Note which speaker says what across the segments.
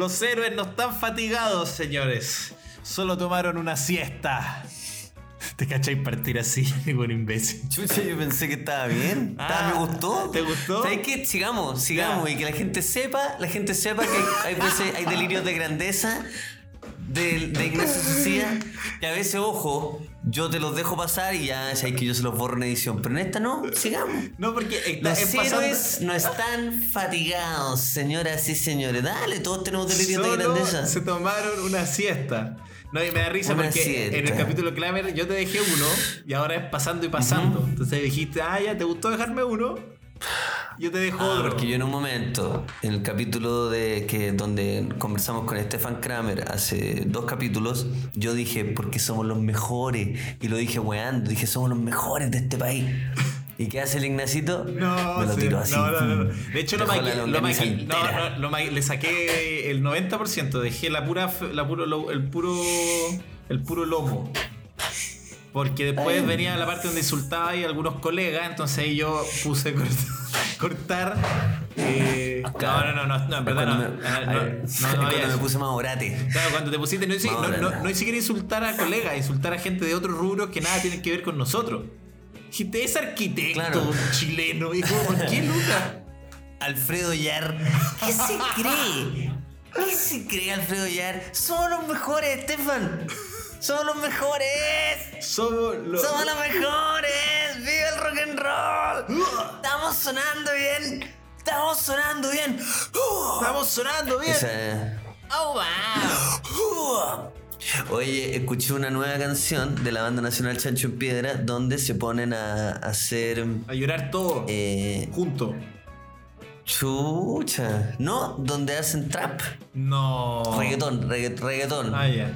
Speaker 1: Los héroes no están fatigados, señores. Solo tomaron una siesta. ¿Te cacháis partir así, buen imbécil?
Speaker 2: Chucha, yo pensé que estaba bien.
Speaker 1: Ah,
Speaker 2: me gustó.
Speaker 1: ¿te gustó?
Speaker 2: ¿Sabes qué? Sigamos, sigamos.
Speaker 1: Ya.
Speaker 2: Y que la gente sepa, la gente sepa que hay, hay veces hay delirios de grandeza de, de Ignacio Sucía. Que a veces, ojo, yo te los dejo pasar y ya sabes que yo se los borro en edición. Pero en esta no, sigamos.
Speaker 1: No, porque está,
Speaker 2: Los
Speaker 1: es pasando-
Speaker 2: héroes no están fatigados, señoras y señores. Dale, todos tenemos delirios de grandeza.
Speaker 1: se tomaron una siesta. No, y me da risa
Speaker 2: Una
Speaker 1: porque
Speaker 2: siesta.
Speaker 1: en el capítulo Clamer yo te dejé uno y ahora es pasando y pasando. Entonces dijiste, ah, ya, ¿te gustó dejarme uno? Yo te dejo
Speaker 2: Ah,
Speaker 1: otro.
Speaker 2: porque yo en un momento, en el capítulo de que donde conversamos con Stefan Kramer hace dos capítulos, yo dije, porque somos los mejores. Y lo dije weando, dije, somos los mejores de este país. ¿Y qué hace el Ignacito?
Speaker 1: No,
Speaker 2: Me lo
Speaker 1: sí,
Speaker 2: tiró así.
Speaker 1: no, no, no. De hecho, lo,
Speaker 2: Dejó
Speaker 1: maqui-
Speaker 2: la
Speaker 1: lo
Speaker 2: longaniza
Speaker 1: maqui- no,
Speaker 2: entera.
Speaker 1: no, lo maqui- le saqué el 90%, dejé la pura, la puro, el puro, el puro lomo. Porque después
Speaker 2: Ay.
Speaker 1: venía la parte donde insultaba y algunos colegas, entonces ahí yo puse cort- cortar. eh, no, no, no, no, no, en verdad no.
Speaker 2: Cuando
Speaker 1: no,
Speaker 2: me-
Speaker 1: no, no, no
Speaker 2: cuando me puse más orate.
Speaker 1: Claro, cuando te pusiste, no, no, no,
Speaker 2: no.
Speaker 1: no ni siquiera insultar a colegas, insultar a gente de otros rubros que nada tienen que ver con nosotros. Dijiste, es arquitecto
Speaker 2: Claro.
Speaker 1: chileno. Y como, ¿por qué, Lucas?
Speaker 2: Alfredo Yar. ¿Qué se cree? ¿Qué se cree Alfredo Yar? Somos los mejores, Estefan. Somos los mejores.
Speaker 1: Somos los.
Speaker 2: ¡Somos los mejores! ¡Viva el rock and roll! ¡Estamos sonando bien! ¡Estamos sonando bien!
Speaker 1: Estamos sonando bien.
Speaker 2: Esa-
Speaker 1: Oh, wow.
Speaker 2: Oye, escuché una nueva canción de la banda nacional Chancho en Piedra donde se ponen a hacer.
Speaker 1: A llorar todo.
Speaker 2: Eh,
Speaker 1: Junto.
Speaker 2: chucha. No, donde hacen trap.
Speaker 1: No.
Speaker 2: Reggaetón, regga- reggaetón.
Speaker 1: Ah, ya.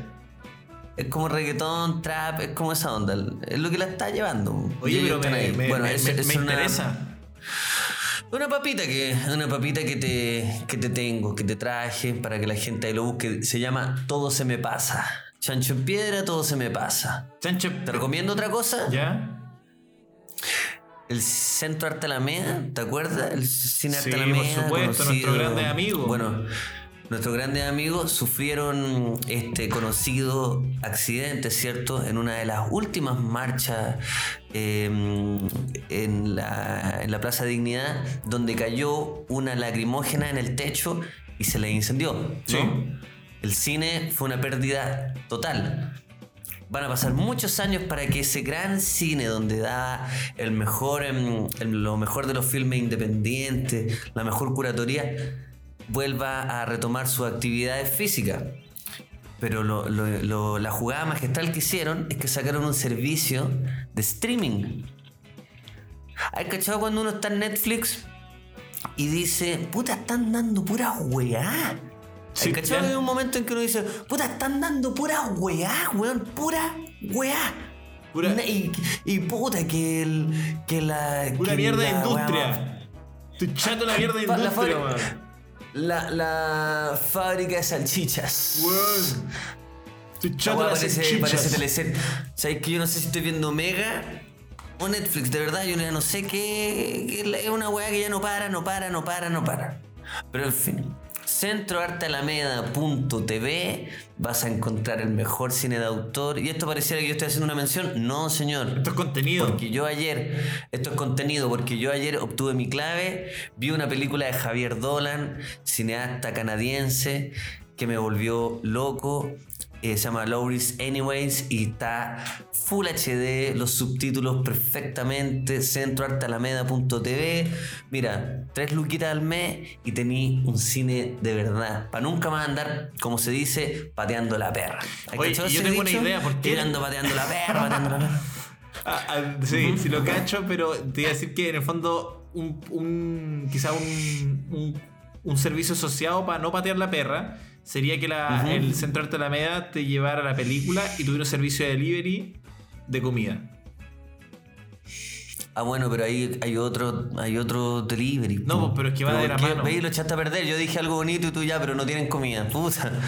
Speaker 2: Es como reggaetón, trap, es como esa onda. Es lo que la está llevando.
Speaker 1: Oye, pero me,
Speaker 2: ahí.
Speaker 1: me,
Speaker 2: bueno,
Speaker 1: me-
Speaker 2: es,
Speaker 1: me-
Speaker 2: es
Speaker 1: me
Speaker 2: una,
Speaker 1: interesa.
Speaker 2: Una papita que, una papita que te, que te tengo, que te traje para que la gente ahí lo busque. Se llama Todo se me pasa. Chancho en piedra, todo se me pasa.
Speaker 1: Chancho.
Speaker 2: Te recomiendo otra cosa.
Speaker 1: ¿Ya?
Speaker 2: El Centro Arte Alameda, ¿te acuerdas? El Cine Arte
Speaker 1: Sí,
Speaker 2: Alameda.
Speaker 1: por supuesto, nuestro grande amigo.
Speaker 2: Bueno, nuestros grandes amigos sufrieron este conocido accidente, ¿cierto? En una de las últimas marchas eh, en, la, en la Plaza Dignidad, donde cayó una lacrimógena en el techo y se le incendió. ¿no?
Speaker 1: Sí.
Speaker 2: El cine fue una pérdida total. Van a pasar muchos años para que ese gran cine donde da el mejor, em, el- lo mejor de los filmes independientes, la mejor curatoría, vuelva a retomar sus actividades físicas. Pero lo- lo- lo- la jugada magistral que hicieron es que sacaron un servicio de streaming. ¿Hay cachado cuando uno está en Netflix y dice, puta, están dando pura weá?
Speaker 1: Sí,
Speaker 2: ¿Hay cachado que hay un momento en que uno dice, puta, están dando pura weá, weón, pura weá?
Speaker 1: Pura-
Speaker 2: Y, y puta, que el. Que la.
Speaker 1: Una
Speaker 2: que
Speaker 1: mierda de
Speaker 2: la weá-
Speaker 1: industria. Estoy chato la mierda de
Speaker 2: la
Speaker 1: industria.
Speaker 2: La, la fábrica de salchichas.
Speaker 1: Weón. Estoy chato de
Speaker 2: parece,
Speaker 1: salchichas.
Speaker 2: parece teleset. ¿Sabes que yo no sé si estoy viendo Mega o Netflix? De verdad, yo no sé qué. es una weá que ya no para, no para, no para, no para. Pero en fin. Centroartealameda.tv vas a encontrar el mejor cine de autor. Y esto pareciera que yo estoy haciendo una mención. No, señor.
Speaker 1: Esto es contenido.
Speaker 2: Porque yo ayer, esto es contenido, porque yo ayer obtuve mi clave, vi una película de Javier Dolan, cineasta canadiense, que me volvió loco. Eh, se llama Lowry's Anyways y está Full HD, los subtítulos perfectamente, centroartalameda.tv. Mira, tres luquitas al mes y tení un cine de verdad. Para nunca más andar, como se dice, pateando la perra. ¿Hay
Speaker 1: Oye,
Speaker 2: cachado
Speaker 1: y yo tengo una idea, ¿por qué?
Speaker 2: Yo ando pateando la perra, pateando la perra.
Speaker 1: Ah, ah, sí, sí lo cacho, pero te iba a decir que en el fondo un, un quizá un, un, un servicio asociado para no patear la perra sería que la,
Speaker 2: Ujú.
Speaker 1: el Centro Arte Alameda te llevara la película y tuviera un servicio de delivery de comida.
Speaker 2: Ah, bueno, pero ahí hay otro, hay otro delivery.
Speaker 1: No,
Speaker 2: po.
Speaker 1: pero es que va de
Speaker 2: ¿por
Speaker 1: la mano.
Speaker 2: Veis, lo echaste a perder. Yo dije algo bonito y tú ya, pero no tienen comida. Puta.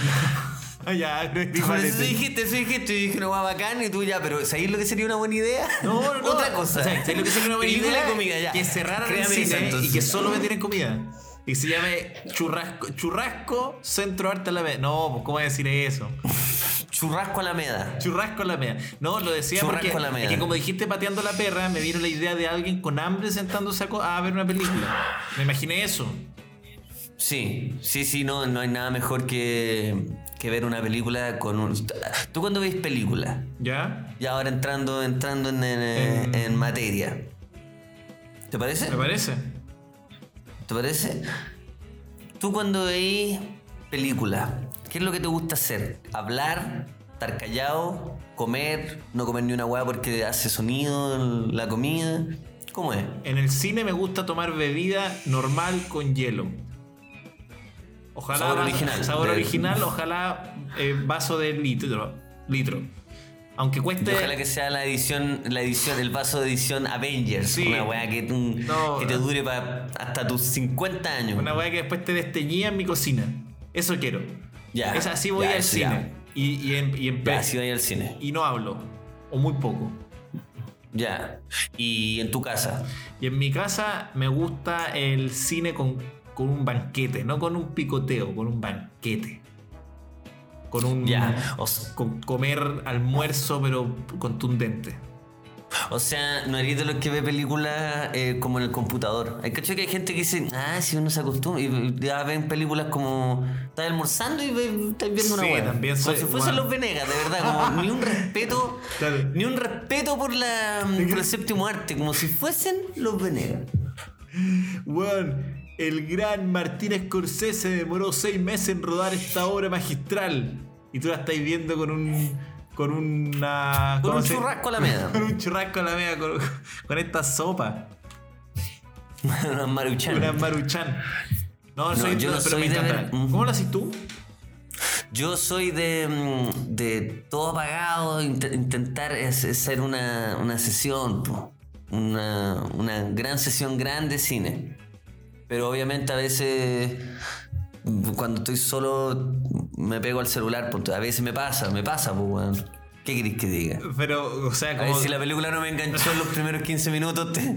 Speaker 1: Ya, no es
Speaker 2: eso dijiste, eso dijiste. Y dije, no va bacán y tú ya, pero ¿sabéis lo que sería una buena idea?
Speaker 1: No, no, no.
Speaker 2: Otra cosa.
Speaker 1: O sea, ¿sabes lo que sería una buena
Speaker 2: Película
Speaker 1: idea?
Speaker 2: de comida, ya.
Speaker 1: Que cerraran el cine
Speaker 2: eso,
Speaker 1: y
Speaker 2: entonces.
Speaker 1: que solo vendieran comida. Y se llame Churrasco, Churrasco Centro Arte Alameda. No, pues, ¿cómo voy a decir eso?
Speaker 2: Churrasco Alameda.
Speaker 1: Churrasco Alameda. No, lo decía
Speaker 2: Churrasco
Speaker 1: porque
Speaker 2: Alameda.
Speaker 1: es que como dijiste pateando la perra, me vino la idea de alguien con hambre sentándose a, a ver una película. Me imaginé eso.
Speaker 2: Sí, sí, sí, no, no hay nada mejor que, que ver una película con un... ¿Tú cuando ves películas?
Speaker 1: ¿Ya?
Speaker 2: Ya ahora entrando, entrando en, en- en materia. ¿Te parece?
Speaker 1: ¿Me parece?
Speaker 2: ¿Te parece? Tú cuando veis películas, ¿qué es lo que te gusta hacer? ¿Hablar? ¿Estar callado? ¿Comer? ¿No comer ni una hueá porque hace sonido la comida? ¿Cómo es?
Speaker 1: En el cine me gusta tomar bebida normal con hielo. Ojalá
Speaker 2: Sabor
Speaker 1: vaso-
Speaker 2: original.
Speaker 1: Sabor
Speaker 2: De-
Speaker 1: original, ojalá eh, vaso de litro. litro. Aunque
Speaker 2: Y
Speaker 1: cueste.
Speaker 2: ojalá que sea la edición, la edición, el vaso de edición Avengers.
Speaker 1: Sí.
Speaker 2: Una weá que, mm,
Speaker 1: No.
Speaker 2: que te dure pa- hasta tus 50 años.
Speaker 1: Una weá que después te desteñía en mi cocina. Eso quiero.
Speaker 2: Ya,
Speaker 1: Es así voy
Speaker 2: ya,
Speaker 1: al cine.
Speaker 2: ya.
Speaker 1: Y, y en, y en
Speaker 2: Ya,
Speaker 1: pe-
Speaker 2: así voy al cine.
Speaker 1: y no hablo. O muy poco.
Speaker 2: Ya. Y en tu casa.
Speaker 1: Y en mi casa me gusta el cine con, con un banquete, no con un picoteo, con un banquete. Con un.
Speaker 2: Ya. O, s-
Speaker 1: Con comer almuerzo, pero contundente.
Speaker 2: o sea, no eres de los que ve películas eh, como en el computador. Hay cacho que hay gente que dice, ah, si uno se acostumbra. Y ya ven películas como. Estás almorzando y estás viendo una
Speaker 1: Sí, también
Speaker 2: Como
Speaker 1: soy-
Speaker 2: si fuesen
Speaker 1: bueno.
Speaker 2: los Venegas, de verdad. Como ni un respeto.
Speaker 1: Claro.
Speaker 2: Ni un respeto por, la, por el séptimo arte. Como si fuesen los Venegas.
Speaker 1: Weón, el gran Martín Scorsese demoró seis meses en rodar esta obra magistral. Y tú la estás viendo con un. con una.
Speaker 2: Con
Speaker 1: ¿cómo
Speaker 2: un
Speaker 1: se-
Speaker 2: churrasco a la meda.
Speaker 1: con un churrasco a la media, con, con esta sopa.
Speaker 2: Una maruchan.
Speaker 1: Una maruchan. No,
Speaker 2: No,
Speaker 1: soy,
Speaker 2: yo no
Speaker 1: pero
Speaker 2: soy
Speaker 1: me
Speaker 2: de ver- Ujú.
Speaker 1: ¿Cómo lo haces tú?
Speaker 2: Yo soy de, mm, de todo apagado, int- intentar hacer una, una sesión, una, una gran sesión grande de cine. Pero obviamente a veces mm, cuando estoy solo me pego al celular, porque a veces me pasa, me pasa, pues, weón. ¿Qué querés que diga?
Speaker 1: Pero, o sea,
Speaker 2: A
Speaker 1: como.
Speaker 2: ver si la película no me enganchó en los primeros 15 minutos. te-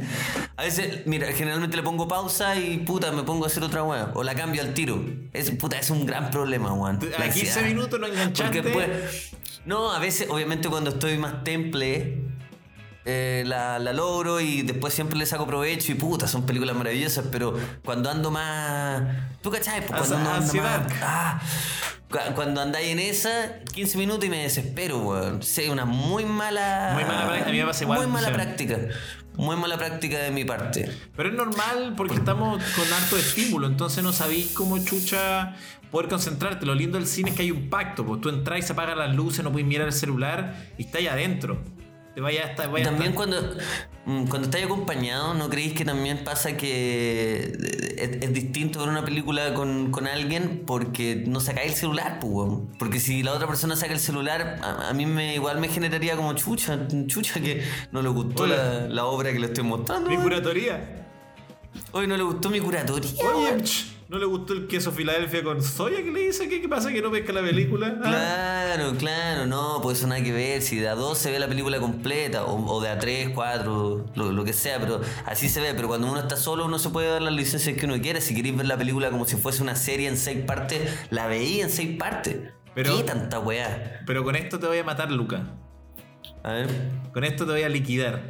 Speaker 2: A veces, mira, generalmente le pongo pausa y puta, me pongo a hacer otra weá. O la cambio al tiro. Es, puta, es un gran problema, weón.
Speaker 1: A
Speaker 2: La
Speaker 1: 15
Speaker 2: ansiedad.
Speaker 1: minutos no enganchaste.
Speaker 2: Porque después. No, a veces, obviamente, cuando estoy más temple. Eh, la, la logro y después siempre le saco provecho y puta, son películas maravillosas, pero cuando ando más... ¿Tú cachai? Pues cuando ando, más... Ah, cu- cuando andáis en esa, 15 minutos y me desespero, weón. Sí, una muy mala...
Speaker 1: Muy mala práctica, a mí me pasa igual,
Speaker 2: Muy mala
Speaker 1: sí.
Speaker 2: práctica. Muy mala práctica de mi parte.
Speaker 1: Pero es normal porque estamos con harto estímulo, entonces no sabéis cómo chucha poder concentrarte. Lo lindo del cine es que hay un pacto, pues tú entras y se apagan las luces, no puedes mirar el celular y estás ahí adentro. Te vayas hasta. vaya
Speaker 2: También cuando, mm, cuando estáis acompañado, ¿no creéis que también pasa que es, es distinto ver una película con, con alguien porque no sacáis el celular, pues? Porque si la otra persona saca el celular, a, a mí me igual me generaría como chucha, chucha que no le gustó la, la obra que le estoy mostrando.
Speaker 1: Mi curatoría.
Speaker 2: Hoy no le gustó mi curatoría.
Speaker 1: Oye, ¿no le gustó el queso Filadelfia con soya que le dice? ¿Qué, qué pasa que no pesca la película? Ah.
Speaker 2: Claro, claro, no, pues eso nada que ver. Si de a dos se ve la película completa, o, o de a tres, cuatro, lo, lo que sea, pero así se ve. Pero cuando uno está solo, uno se puede dar las licencias que uno quiera. Si queréis ver la película como si fuese una serie en seis partes, la veí en seis partes.
Speaker 1: Pero-
Speaker 2: ¿Qué tanta weá?
Speaker 1: Pero con esto te voy a matar, Luca.
Speaker 2: A ver.
Speaker 1: Con esto te voy a liquidar.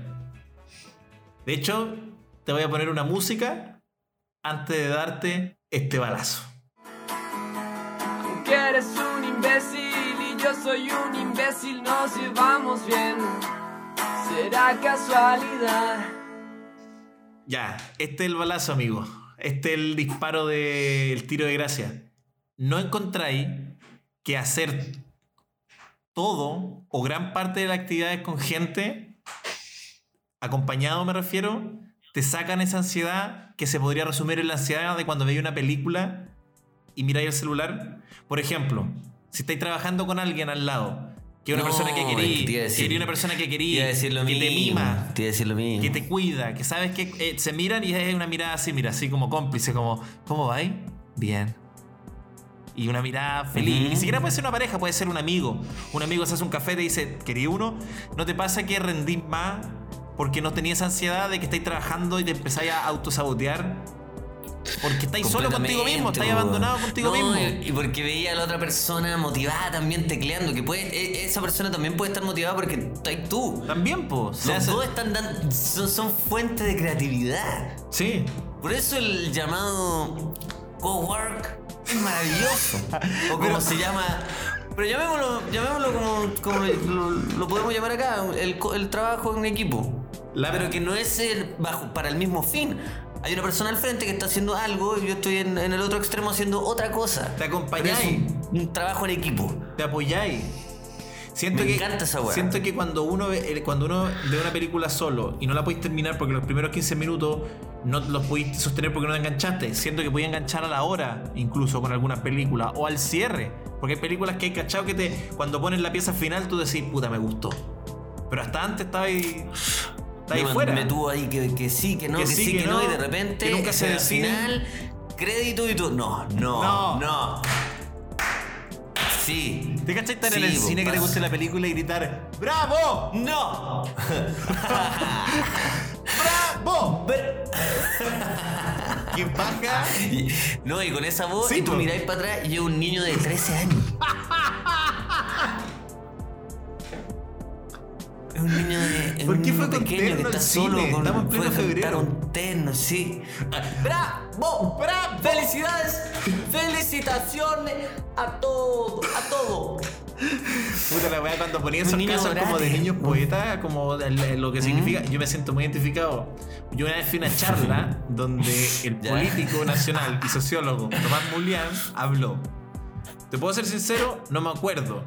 Speaker 1: De hecho, te voy a poner una música antes de darte este balazo.
Speaker 3: Aunque eres un imbécil y yo soy un imbécil, nos llevamos bien. Será casualidad.
Speaker 1: Ya, este es el balazo, amigo. Este es el disparo del tiro de gracia. ¿No encontráis que hacer todo o gran parte de las actividades con gente, acompañado me refiero, te sacan esa ansiedad que se podría resumir en la ansiedad de cuando veis una película y miráis el celular? Por ejemplo, si estáis trabajando con alguien al lado, que una
Speaker 2: No,
Speaker 1: persona que
Speaker 2: es que
Speaker 1: querí,
Speaker 2: te iba a
Speaker 1: que
Speaker 2: decir-
Speaker 1: querí una persona que
Speaker 2: Te
Speaker 1: querí,
Speaker 2: iba a decir lo
Speaker 1: que
Speaker 2: mismo.
Speaker 1: te mima,
Speaker 2: Te decir lo mismo.
Speaker 1: que te cuida, que sabes que eh, se miran y es una mirada así, mira, así como cómplice, como, ¿cómo vais? Bien. Y una mirada feliz. Ni siquiera puede ser una pareja, puede ser un amigo. Un amigo se hace un café te dice, quería uno, ¿no te pasa que rendís más porque no tenías ansiedad de que estáis trabajando y te empezáis a autosabotear? Porque estáis solo contigo mismo, estáis abandonado contigo
Speaker 2: No,
Speaker 1: mismo.
Speaker 2: Y porque veía a la otra persona motivada también tecleando, que puede, e- esa persona también puede estar motivada porque estás tú.
Speaker 1: También, pues.
Speaker 2: Los
Speaker 1: hace-
Speaker 2: están dando, son, son fuentes de creatividad.
Speaker 1: Sí.
Speaker 2: Por eso el llamado cowork es maravilloso. O como
Speaker 1: Pero-
Speaker 2: se llama. Pero llamémoslo, llamémoslo como, como lo, lo podemos llamar acá, el trabajo en equipo.
Speaker 1: La-
Speaker 2: Pero que no es el bajo, para el mismo fin. Hay una persona al frente que está haciendo algo y yo estoy en, en el otro extremo haciendo otra cosa.
Speaker 1: Te acompañáis.
Speaker 2: Un, un trabajo en equipo.
Speaker 1: te apoyáis. Siento
Speaker 2: Me
Speaker 1: que,
Speaker 2: encanta esa weá.
Speaker 1: Siento que cuando uno, ve, eh, cuando uno ve una película solo y no la podéis terminar porque los primeros 15 minutos no los pudiste sostener porque no te enganchaste, siento que podías enganchar a la hora, incluso con algunas películas, o al cierre. Porque hay películas que hay cachado que te, cuando pones la pieza final tú decís, puta, me gustó. Pero hasta antes estaba ahí, estaba ahí
Speaker 2: me,
Speaker 1: fuera.
Speaker 2: me tuvo ahí que, que sí, que no, que, sí, que, no, y de repente
Speaker 1: que nunca se
Speaker 2: al
Speaker 1: decide.
Speaker 2: final crédito y tú no, no,
Speaker 1: No.
Speaker 2: no. Sí.
Speaker 1: ¿Te cachai estar
Speaker 2: Sí,
Speaker 1: en el cine que te guste la película y gritar ¡Bravo!
Speaker 2: No.
Speaker 1: ¡Bravo! ¿Qué baja?
Speaker 2: No, y con esa voz
Speaker 1: Sí,
Speaker 2: y tú miráis para atrás y es un niño de 13 años. Es un niño de. es
Speaker 1: ¿Por qué fue con
Speaker 2: pequeño que está solo
Speaker 1: cine?
Speaker 2: con
Speaker 1: Estamos en pleno febrero.
Speaker 2: un terno, sí. ¡Bravo!
Speaker 1: ¡Bravo!
Speaker 2: ¡Felicidades! ¡Felicitaciones a todo! ¡A todo!
Speaker 1: Puta la weá, cuando ponía esos casos como de niños poetas, como de- de lo que significa, yo me siento muy identificado. Yo una vez fui a una charla donde el político nacional y sociólogo Tomás Mulián habló. Te puedo ser sincero, no me acuerdo.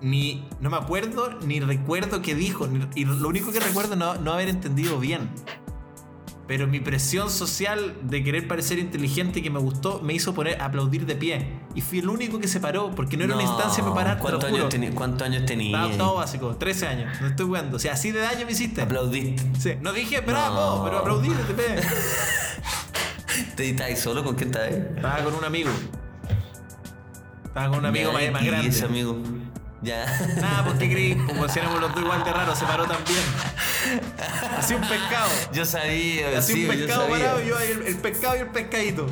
Speaker 1: Ni, no me acuerdo ni recuerdo qué dijo. ni- y lo único que recuerdo es no, no haber entendido bien. Pero mi presión social de querer parecer inteligente que me gustó me hizo poner aplaudir de pie. Y fui el único que se paró, porque no era una instancia para parar.
Speaker 2: ¿Cuántos años, ¿Cuántos años tenías?
Speaker 1: Estaba todo básico, 13 años, no estoy jugando. O sea, así de daño me hiciste.
Speaker 2: Aplaudiste.
Speaker 1: Sí. No dije bravo,
Speaker 2: No.
Speaker 1: pero aplaudí, te pegué.
Speaker 2: ¿Te estabas solo? ¿Con quién estabas?
Speaker 1: Estaba con un amigo. Estaba con un amigo más, más
Speaker 2: ¿y
Speaker 1: grande.
Speaker 2: ese amigo? Ya.
Speaker 1: Nada, ¿por qué creí? Como si éramos los dos igual de raros, se paró también. Así un pescado.
Speaker 2: Yo sabía,
Speaker 1: Así
Speaker 2: sí,
Speaker 1: un
Speaker 2: yo
Speaker 1: pescado
Speaker 2: sabía.
Speaker 1: parado y yo el, el pescado y el pescadito.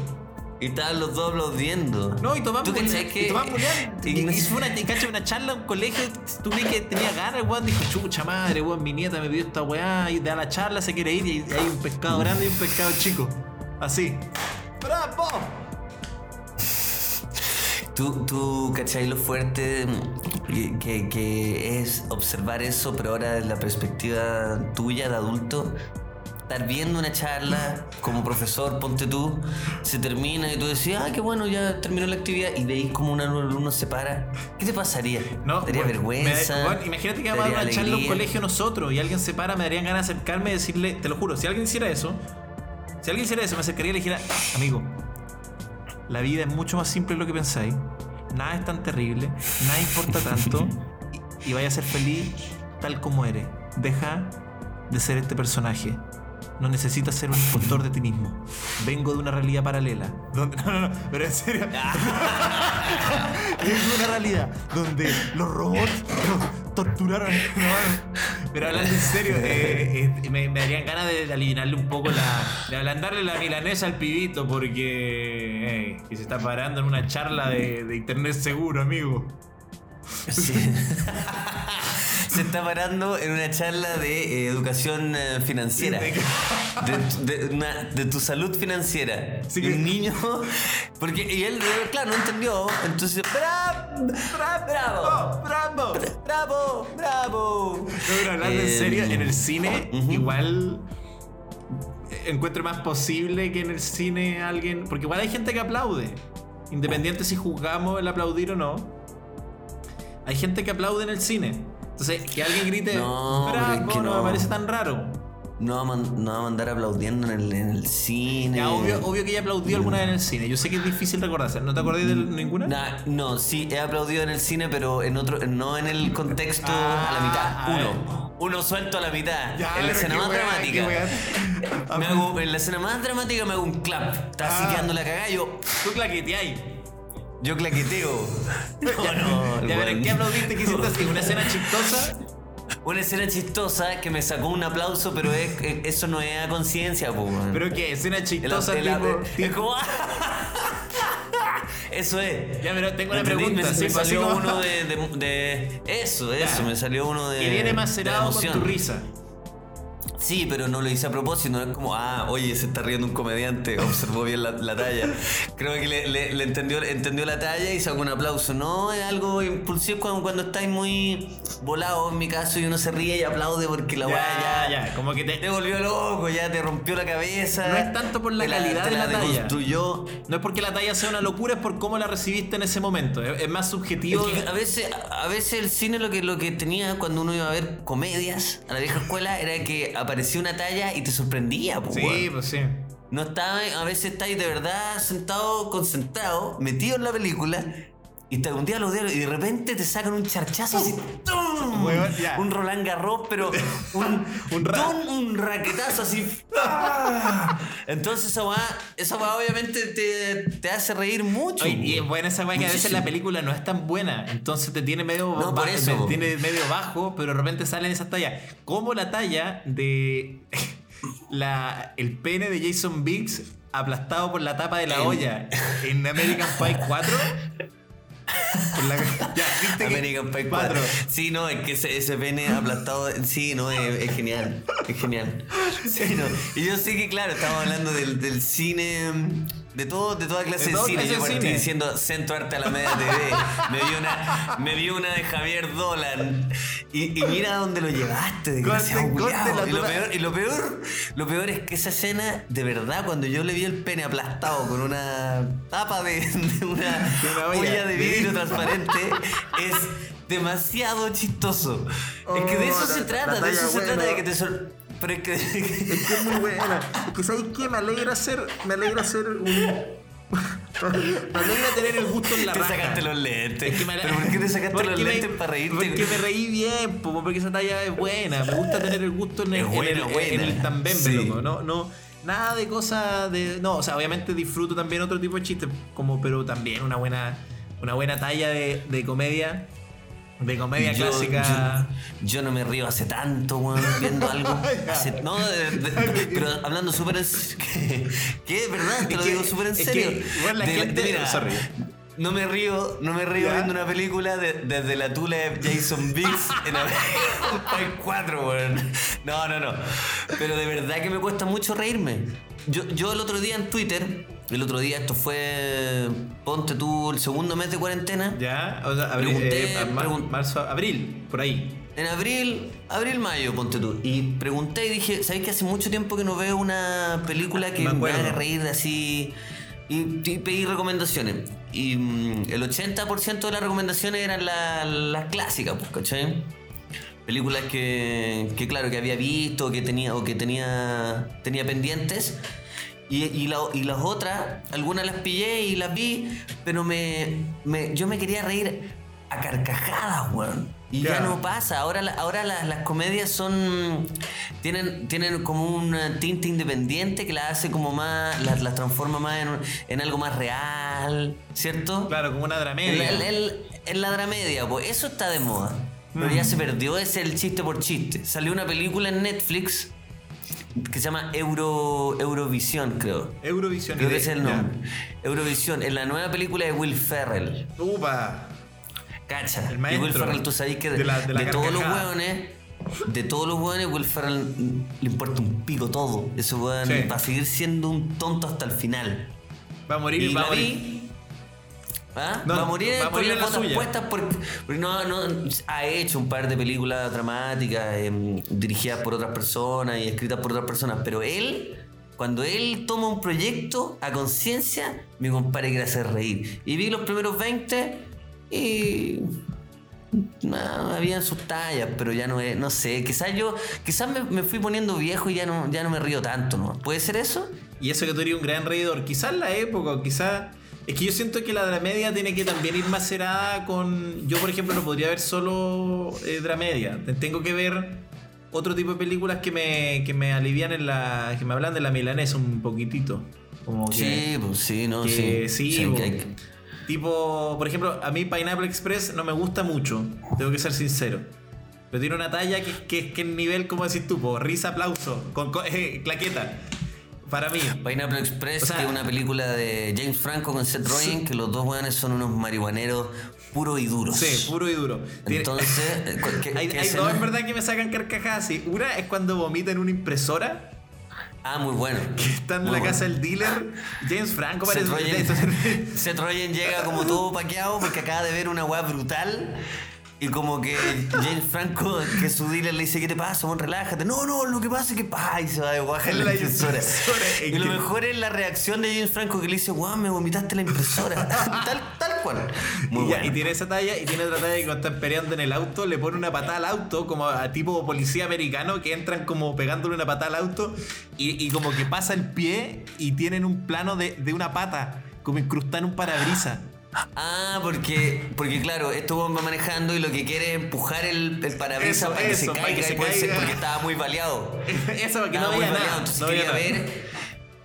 Speaker 2: Y estaban los dos aplaudiendo.
Speaker 1: No, y Tomás
Speaker 2: ¿Tú cachai que-
Speaker 1: Y Tomás Mulián.
Speaker 2: y-
Speaker 1: Y, fue una, y cacha, una charla, un colegio. Crees que tenía ganas, weón. Dijo, chucha madre, weón, mi nieta me pidió esta weá. Y da la charla, se quiere ir. Y hay un pescado grande y un pescado chico. Así. ¡Bravo!
Speaker 2: Tú, tú cachai lo fuerte que, que- que es observar eso, pero ahora desde la perspectiva tuya de adulto. Estar viendo una charla como profesor, ponte tú, se termina y tú decís, ah, qué bueno, ya terminó la actividad y veis como un alumno se para. ¿Qué te pasaría?
Speaker 1: No,
Speaker 2: ¿Te daría vergüenza?
Speaker 1: me da- weón, imagínate que
Speaker 2: ¿Te
Speaker 1: vamos a una charla en un
Speaker 2: alegría?
Speaker 1: colegio nosotros y alguien se para, me darían ganas de acercarme y decirle, te lo juro, si alguien hiciera eso, si alguien hiciera eso, me acercaría y le dijera, amigo, la vida es mucho más simple de lo que pensáis, nada es tan terrible, nada importa tanto y, y vaya a ser feliz tal como eres. Deja de ser este personaje. No necesitas ser un impostor de ti mismo. Vengo de una realidad paralela. Donde, no, no, no, pero en serio. Vengo de una realidad donde los robots torturaron. Pero hablando en serio, eh, eh, me, me darían ganas de, aliviarle un poco la. de ablandarle la milanesa al pibito porque. que se está parando en una charla de, de internet seguro, amigo.
Speaker 2: Sí. Se está parando en una charla de eh, educación eh, financiera.
Speaker 1: De-
Speaker 2: De, de una- de tu salud financiera.
Speaker 1: Sí
Speaker 2: y
Speaker 1: que-
Speaker 2: un niño. Porque y él, claro, no entendió. Entonces, ¡bravo! ¡Bravo!
Speaker 1: ¡Oh, ¡Bravo!
Speaker 2: ¡Bravo! ¡Bravo!
Speaker 1: No, pero hablando en serio, en el cine
Speaker 2: ujú.
Speaker 1: igual encuentro más posible que en el cine alguien. Porque igual hay gente que aplaude. Independiente si juzgamos el aplaudir o no. Hay gente que aplaude en el cine. Entonces, que alguien grite
Speaker 2: No, pero
Speaker 1: bravo
Speaker 2: es que
Speaker 1: no, me parece tan raro.
Speaker 2: No va, a man- no va a mandar aplaudiendo en el, en el cine.
Speaker 1: Ya, obvio, obvio que ella aplaudió alguna vez en el cine. Yo sé que es difícil recordarse. ¿No te acordás de ninguna?
Speaker 2: Nah, no, sí, he aplaudido en el cine, pero en otro, no en el contexto
Speaker 1: Ah,
Speaker 2: a la mitad.
Speaker 1: a
Speaker 2: Uno. Uno suelto a la mitad.
Speaker 1: Ya,
Speaker 2: en la escena más dramática. Me hago- en la escena más dramática me hago un clap. Está así
Speaker 1: Ah.
Speaker 2: quedando la cagada. Yo,
Speaker 1: Tú claqueteáis.
Speaker 2: Yo claqueteo. No, no,
Speaker 1: ya. ¿qué aplaudiste que hiciste así? ¿Una escena chistosa?
Speaker 2: Una escena chistosa que me sacó un aplauso, pero es, es- eso no es a conciencia, po, weón.
Speaker 1: Pero qué, escena
Speaker 2: El-
Speaker 1: chistosa,
Speaker 2: el-
Speaker 1: tipo,
Speaker 2: es
Speaker 1: tipo-
Speaker 2: como- Eso es.
Speaker 1: Ya, pero tengo una pregunta.
Speaker 2: Me, me salió uno de, de- de- Eso, eso.
Speaker 1: Ya.
Speaker 2: Me salió uno de.
Speaker 1: que viene macerado con tu risa.
Speaker 2: Sí, pero no lo hice a propósito, no es como, ah, oye, se está riendo un comediante, observó bien la, la talla. Creo que le, le- le entendió, entendió la talla y sacó un aplauso. No, es algo impulsivo cuando, cuando estáis muy volado en mi caso y uno se ríe y aplaude porque la
Speaker 1: Ya,
Speaker 2: weá ya,
Speaker 1: ya, como que te-
Speaker 2: te volvió loco, ya te rompió la cabeza.
Speaker 1: No es tanto por la calidad
Speaker 2: te
Speaker 1: de la talla.
Speaker 2: deconstruyó.
Speaker 1: No es porque la talla sea una locura, es por cómo la recibiste en ese momento. Es, es más subjetivo.
Speaker 2: Es que a veces, a veces el cine lo que, lo que tenía cuando uno iba a ver comedias a la vieja escuela era que aparecía una talla y te sorprendía, pues,
Speaker 1: Sí,
Speaker 2: weón.
Speaker 1: pues sí.
Speaker 2: No estaba, a veces estáis de verdad sentado, concentrado, metido en la película, y te un día los dedos y de repente te sacan un charchazo así, ¡tum! Un Roland Garros, pero un,
Speaker 1: Un ra-
Speaker 2: ¡tum! un raquetazo así. ¡ah! Entonces esa weá, esa weá obviamente te, te hace reír mucho.
Speaker 1: Oye, y es buena esa weá que a veces la película no es tan buena, entonces te tiene medio,
Speaker 2: No,
Speaker 1: ba-
Speaker 2: por eso.
Speaker 1: te tiene medio bajo, pero de repente salen esas tallas. Como la talla de la, el pene de Jason Biggs aplastado por la tapa de la
Speaker 2: En-
Speaker 1: olla en American Pie 4. La- ya, ¿viste
Speaker 2: American Pie 4. Sí, no, es que ese, ese pene aplastado, sí, no, es, es genial, es genial. Sí, no. Y yo sé que, claro, estamos hablando del, del cine, de todo, de toda clase
Speaker 1: De
Speaker 2: de, cine. Yo
Speaker 1: de
Speaker 2: partí
Speaker 1: cine.
Speaker 2: diciendo Centro Arte a la Media TV, me vi una, me vi una de Javier Dolan y, y mira dónde lo llevaste, desgraciado
Speaker 1: Corte,
Speaker 2: Y lo peor, y lo peor, lo peor es que esa escena, de verdad, cuando yo le vi el pene aplastado con una tapa de, de una,
Speaker 1: De una olla.
Speaker 2: olla de vidrio transparente, es demasiado chistoso. es que de eso
Speaker 1: Oh,
Speaker 2: se
Speaker 1: la-
Speaker 2: trata, de eso se trata de que te sor- Pero es que.
Speaker 1: Es que es muy buena. Es que ¿sabes qué? Me alegra ser. Me alegra ser un. me alegra tener el gusto en la
Speaker 2: te
Speaker 1: raja.
Speaker 2: sacaste los lentes.
Speaker 1: Es que me ale-
Speaker 2: ¿Pero por qué te sacaste los
Speaker 1: me-
Speaker 2: lentes para reírte?
Speaker 1: Porque me reí bien, po, porque esa talla es buena. Me gusta tener el gusto en el,
Speaker 2: buena,
Speaker 1: en el,
Speaker 2: buena.
Speaker 1: en el tambembe,
Speaker 2: Sí.
Speaker 1: loco. No, no, nada de cosas de. No, o sea, obviamente disfruto también otro tipo de chistes, como, pero también una buena, una buena talla de, de comedia. De comedia
Speaker 2: Yo-
Speaker 1: clásica.
Speaker 2: Yo, yo no me río hace tanto, weón, viendo algo. Hace- no, de- de- pero hablando súper en ¿Qué? ¿Qué? ¿Verdad? Te lo
Speaker 1: que-
Speaker 2: digo súper en
Speaker 1: es
Speaker 2: serio.
Speaker 1: que, bueno, la gente-.
Speaker 2: No me río, no me río
Speaker 1: ¿Ya?
Speaker 2: viendo una película de- desde la tula de Jason Biggs en American 4, weón. No, no, no. Pero de verdad que me cuesta mucho reírme. Yo, yo el otro día en Twitter, el otro día esto fue, ponte tú, el segundo mes de cuarentena.
Speaker 1: Ya, o sea, abril,
Speaker 2: Pregunté,
Speaker 1: eh, a mar-
Speaker 2: pregun-
Speaker 1: marzo, abril, por ahí.
Speaker 2: En abril, abril, mayo, ponte tú. Y pregunté y dije, ¿sabes que hace mucho tiempo que no veo una película que
Speaker 1: Me
Speaker 2: haga reír así? Y, y pedí recomendaciones. Y mm, el 80% de las recomendaciones eran la- las clásicas, pues, ¿cachai? Películas que, que, claro, que había visto que tenía, o que tenía, tenía pendientes. Y, y, la- y las otras, algunas las pillé y las vi, pero me, me- yo me quería reír a carcajadas, weón. Y ya,
Speaker 1: Ya.
Speaker 2: no pasa. Ahora, ahora las, las comedias son. Tienen, tienen como un tinte independiente que las hace como más. las, las transforma más en, en algo más real, ¿cierto?
Speaker 1: Claro, como una dramedia.
Speaker 2: en la dramedia, pues eso está de moda. Pero
Speaker 1: Mm.
Speaker 2: ya se perdió ese el chiste por chiste. Salió una película en Netflix que se llama Euro, Eurovisión, creo.
Speaker 1: Eurovisión.
Speaker 2: Creo que ese es el
Speaker 1: ya.
Speaker 2: nombre. Eurovisión, en la nueva película de Will Ferrell.
Speaker 1: Upa.
Speaker 2: Cacha.
Speaker 1: El
Speaker 2: y
Speaker 1: maestro
Speaker 2: Will Ferrell, tú sabes que de,
Speaker 1: de la- de la
Speaker 2: de todos los hueones, de todos los hueones, Will Ferrell le importa un pico todo. Ese hueón
Speaker 1: Sí.
Speaker 2: va a seguir siendo un tonto hasta el final.
Speaker 1: Va a morir,
Speaker 2: Y
Speaker 1: va
Speaker 2: la
Speaker 1: a morir.
Speaker 2: vi. ¿Ah?
Speaker 1: No,
Speaker 2: va a morir,
Speaker 1: va a
Speaker 2: con
Speaker 1: morir
Speaker 2: las
Speaker 1: en la suya.
Speaker 2: puestas porque, porque no, no, ha hecho un par de películas dramáticas em, dirigidas por otras personas y escritas por otras personas, pero él, cuando él toma un proyecto a conciencia, mi compadre quiere hacer reír. Y vi los primeros 20 y no, habían sus tallas, pero ya no es, no sé, quizás yo, quizás me, me fui poniendo viejo y ya no, ya no me río tanto, ¿no? ¿Puede ser eso?
Speaker 1: Y eso que tú eres un gran reidor. Quizás la época, quizás. Es que yo siento que la dramedia tiene que también ir macerada con. Yo, por ejemplo, no podría ver solo eh, dramedia. Tengo que ver otro tipo de películas que me, que me alivian en la. que me hablan de la milanesa un poquitito. Como que.
Speaker 2: Sí, pues sí, no,
Speaker 1: que
Speaker 2: sí.
Speaker 1: sí,
Speaker 2: que hay-
Speaker 1: Tipo, por ejemplo, a mí Pineapple Express no me gusta mucho. Tengo que ser sincero. Pero tiene una talla que, que, que es nivel, como decís tú, po, risa, aplauso, con, con- eh, claqueta. Para mí.
Speaker 2: Pineapple Express,
Speaker 1: O sea-
Speaker 2: que es una película de James Franco con Seth Rogen, que los dos weones son unos marihuaneros puros y duros.
Speaker 1: Sí, puro y duro.
Speaker 2: Entonces, eh, ¿qué-
Speaker 1: hay
Speaker 2: qué
Speaker 1: hay
Speaker 2: escena?
Speaker 1: dos en verdad que me sacan carcajadas así. Una es cuando vomita en una impresora.
Speaker 2: Ah, muy bueno.
Speaker 1: Que está en
Speaker 2: Muy
Speaker 1: la
Speaker 2: bueno.
Speaker 1: casa del dealer. James Franco
Speaker 2: Seth
Speaker 1: parece.
Speaker 2: Rogen, Seth Rogen llega como todo paqueado porque acaba de ver una weá brutal. Y como que James Franco, que su dealer le dice, ¿qué te pasa? Bueno, relájate. No, no, lo que pasa es que pa, y se va de en la,
Speaker 1: La
Speaker 2: impresora.
Speaker 1: impresora,
Speaker 2: Y lo mejor es la reacción de James Franco que le dice, guau, me vomitaste la impresora. tal, tal cual. Muy
Speaker 1: y,
Speaker 2: bueno.
Speaker 1: y tiene esa talla y tiene otra talla que cuando están peleando en el auto le pone una patada al auto como a tipo policía americano que entran como pegándole una patada al auto y, y como que pasa el pie y tienen un plano de, de una pata como incrustada en un parabrisas.
Speaker 2: Ah, porque, porque claro, esto va manejando y lo que quiere es empujar el, el parabrisas
Speaker 1: Eso,
Speaker 2: para que
Speaker 1: eso,
Speaker 2: se caiga,
Speaker 1: que se
Speaker 2: y puede ser
Speaker 1: caiga.
Speaker 2: porque estaba muy baleado.
Speaker 1: Eso para que no
Speaker 2: Estaba muy
Speaker 1: vea
Speaker 2: baleado,
Speaker 1: nada.
Speaker 2: entonces
Speaker 1: no
Speaker 2: quería
Speaker 1: nada.
Speaker 2: ver.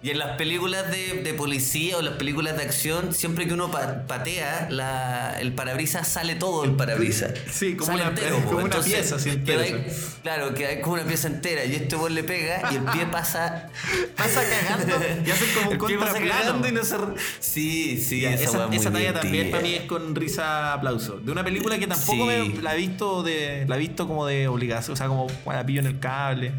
Speaker 2: Y en las películas de, de policía o las películas de acción, siempre que uno pa- patea, la, el parabrisas sale todo el parabrisas.
Speaker 1: Sí, como
Speaker 2: Sale
Speaker 1: una-
Speaker 2: entero,
Speaker 1: como
Speaker 2: po.
Speaker 1: una
Speaker 2: Entonces,
Speaker 1: pieza,
Speaker 2: queda ahí- Claro, que hay como una pieza entera. Y este bol le pega y el pie pasa.
Speaker 1: Pasa cagando y hacen como un contraplano.
Speaker 2: cagando y no se. Sí, sí,
Speaker 1: Ya,
Speaker 2: esa,
Speaker 1: esa, talla también para mí es con risa aplauso. De una película que tampoco
Speaker 2: Sí.
Speaker 1: me, la he visto de. La he visto como de obligación. O sea, como la pillo en el cable.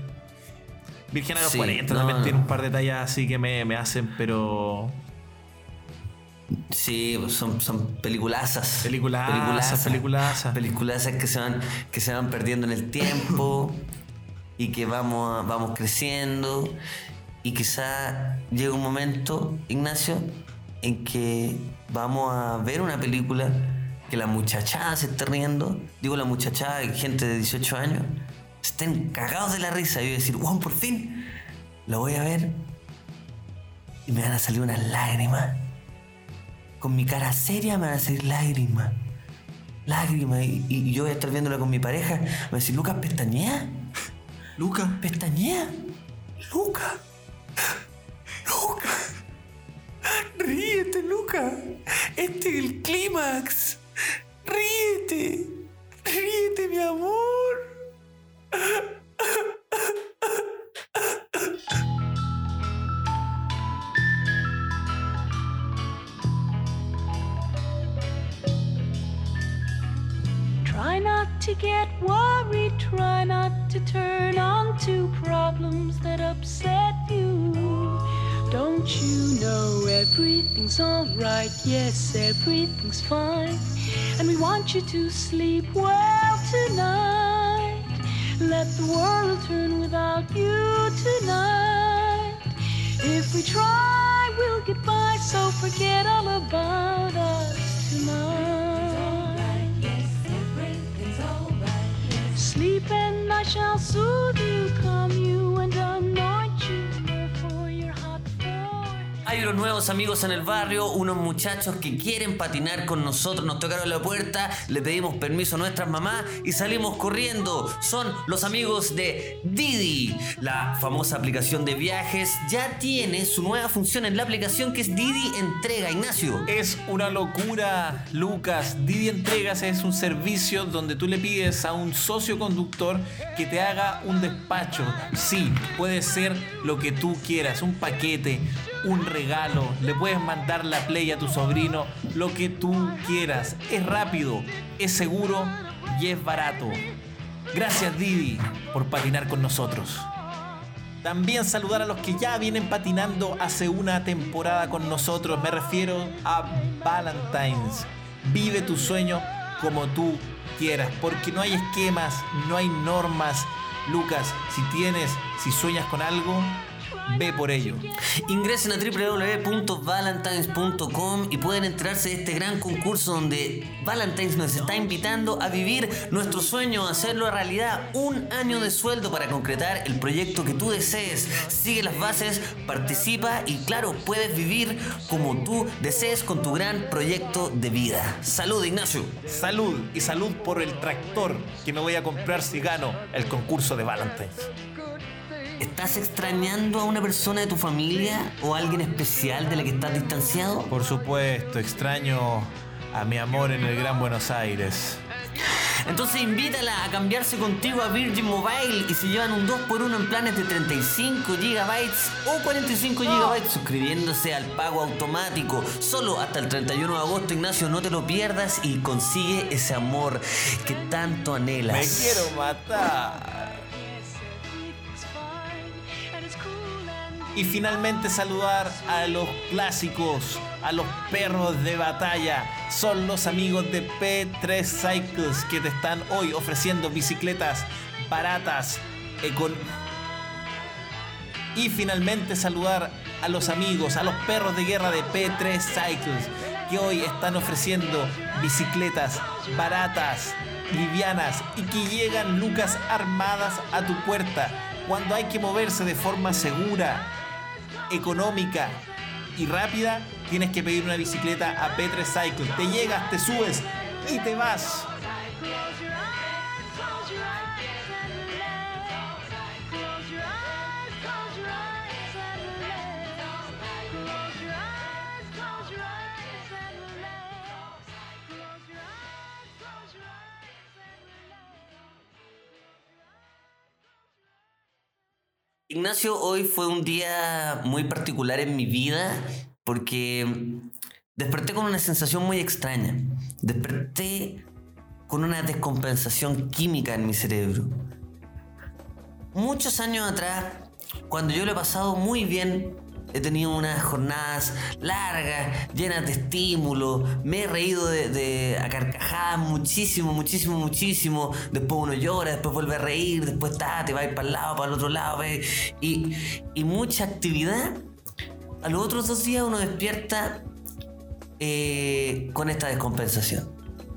Speaker 1: Virgen a los
Speaker 2: Sí,
Speaker 1: 40
Speaker 2: no,
Speaker 1: también
Speaker 2: no.
Speaker 1: tiene un par de tallas así que me, me hacen, pero.
Speaker 2: Sí, pues son, son peliculazas.
Speaker 1: Peliculazas, peliculazas.
Speaker 2: Peliculazas que se van, que se van perdiendo en el tiempo y que vamos, vamos creciendo. Y quizá llega un momento, Ignacio, en que vamos a ver una película que la muchachada se esté riendo. Digo la muchachada, gente de 18 años, estén cagados de la risa. Y voy a decir, wow, por fin, la voy a ver. Y me van a salir unas lágrimas con mi cara seria me van a salir lágrimas. Lágrimas. Y, y yo voy a estar viéndola con mi pareja. Me va a decir, Lucas, pestañea.
Speaker 1: Luca.
Speaker 2: Pestañea. Lucas. Lucas. Ríete, Lucas. Este es el clímax. Ríete. Ríete, mi amor.
Speaker 4: Try not to get worried, try not to turn on to problems that upset you. Don't you know everything's alright? Yes, everything's fine. And we want you to sleep well tonight. Let the world turn without you tonight. If we try, we'll get by, so forget all about us tonight. Sleep and I shall soothe you, calm you and anoint
Speaker 2: Hay unos nuevos amigos en el barrio, unos muchachos que quieren patinar con nosotros. Nos tocaron la puerta, le pedimos permiso a nuestras mamás y salimos corriendo. Son los amigos de Didi. La famosa aplicación de viajes ya tiene su nueva función en la aplicación que es Didi Entrega. Ignacio.
Speaker 1: Es una locura, Lucas. Didi Entregas es un servicio donde tú le pides a un socio conductor que te haga un despacho. Sí, puede ser lo que tú quieras, un paquete, un regalo. Le puedes mandar la play a tu sobrino, lo que tú quieras. Es rápido, es seguro y es barato. Gracias Didi por patinar con nosotros. También saludar a los que ya vienen patinando hace una temporada con nosotros. Me refiero a Valentine's. Vive tu sueño como tú quieras, porque no hay esquemas, no hay normas. Lucas, si tienes, si sueñas con algo, ve por ello.
Speaker 2: Ingresen a www.valentines.com y pueden enterarse de este gran concurso donde Valentines nos está invitando a vivir nuestro sueño, a hacerlo realidad. Un año de sueldo para concretar el proyecto que tú desees. Sigue las bases, participa y claro, puedes vivir como tú desees con tu gran proyecto de vida. Salud, Ignacio.
Speaker 1: Salud y salud por el tractor que me voy a comprar si gano el concurso de Valentine's.
Speaker 2: ¿Estás extrañando a una persona de tu familia o a alguien especial de la que estás distanciado?
Speaker 1: Por supuesto, extraño a mi amor en el Gran Buenos Aires.
Speaker 2: Entonces invítala a cambiarse contigo a Virgin Mobile y se llevan un 2x1 en planes de 35 GB o 45 GB suscribiéndose al pago automático. Solo hasta el 31 de agosto, Ignacio, no te lo pierdas y consigue ese amor que tanto anhelas.
Speaker 1: Me quiero matar. Y finalmente saludar a los clásicos, a los perros de batalla. Son los amigos de P3 Cycles que te están hoy ofreciendo bicicletas baratas, econ- Y finalmente saludar a los amigos, a los perros de guerra de P3 Cycles que hoy están ofreciendo bicicletas baratas, livianas y que llegan lucas armadas a tu puerta cuando hay que moverse de forma segura, económica y rápida, tienes que pedir una bicicleta a P3 Cycles. Te llegas, te subes y te vas.
Speaker 2: Ignacio, hoy fue un día muy particular en mi vida porque desperté con una sensación muy extraña. Desperté con una descompensación química en mi cerebro. Muchos años atrás, cuando yo lo he pasado muy bien, he tenido unas jornadas largas, llenas de estímulo, me he reído de, de a carcajadas muchísimo, muchísimo, muchísimo. Después uno llora, después vuelve a reír, después está, te va a ir para el lado, para el otro lado, y, y mucha actividad. A los otros dos días uno despierta eh, con esta descompensación,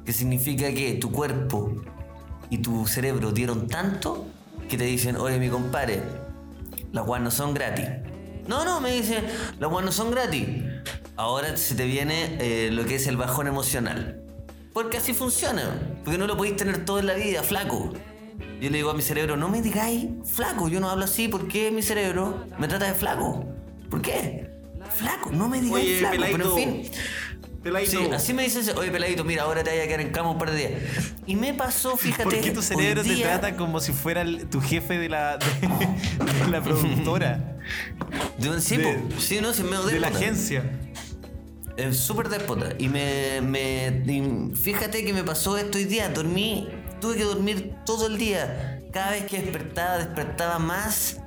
Speaker 2: que significa que tu cuerpo y tu cerebro dieron tanto que te dicen, oye mi compadre, las guas no son gratis. No, no, me dicen, las guas no son gratis. Ahora se te viene eh, lo que es el bajón emocional. Porque así funciona. Porque no lo podéis tener todo en la vida, flaco. Yo le digo a mi cerebro, no me digáis flaco, yo no hablo así, ¿por qué mi cerebro me trata de flaco? ¿Por qué? Flaco, no me digáis
Speaker 1: Oye,
Speaker 2: flaco, pero en fin.
Speaker 1: Peladito.
Speaker 2: Sí, así me dicen, oye peladito, mira, ahora te vaya a quedar en cama un par de días. Y me pasó, fíjate.
Speaker 1: ¿Por qué tu cerebro te
Speaker 2: día-
Speaker 1: trata como si fuera el- tu jefe de la, de, de la productora?
Speaker 2: De un sí, sí, no, sí, me
Speaker 1: de la agencia.
Speaker 2: Es súper déspota. Y me, me- y fíjate que me pasó esto hoy día. Dormí, tuve que dormir todo el día. Cada vez que despertaba, despertaba más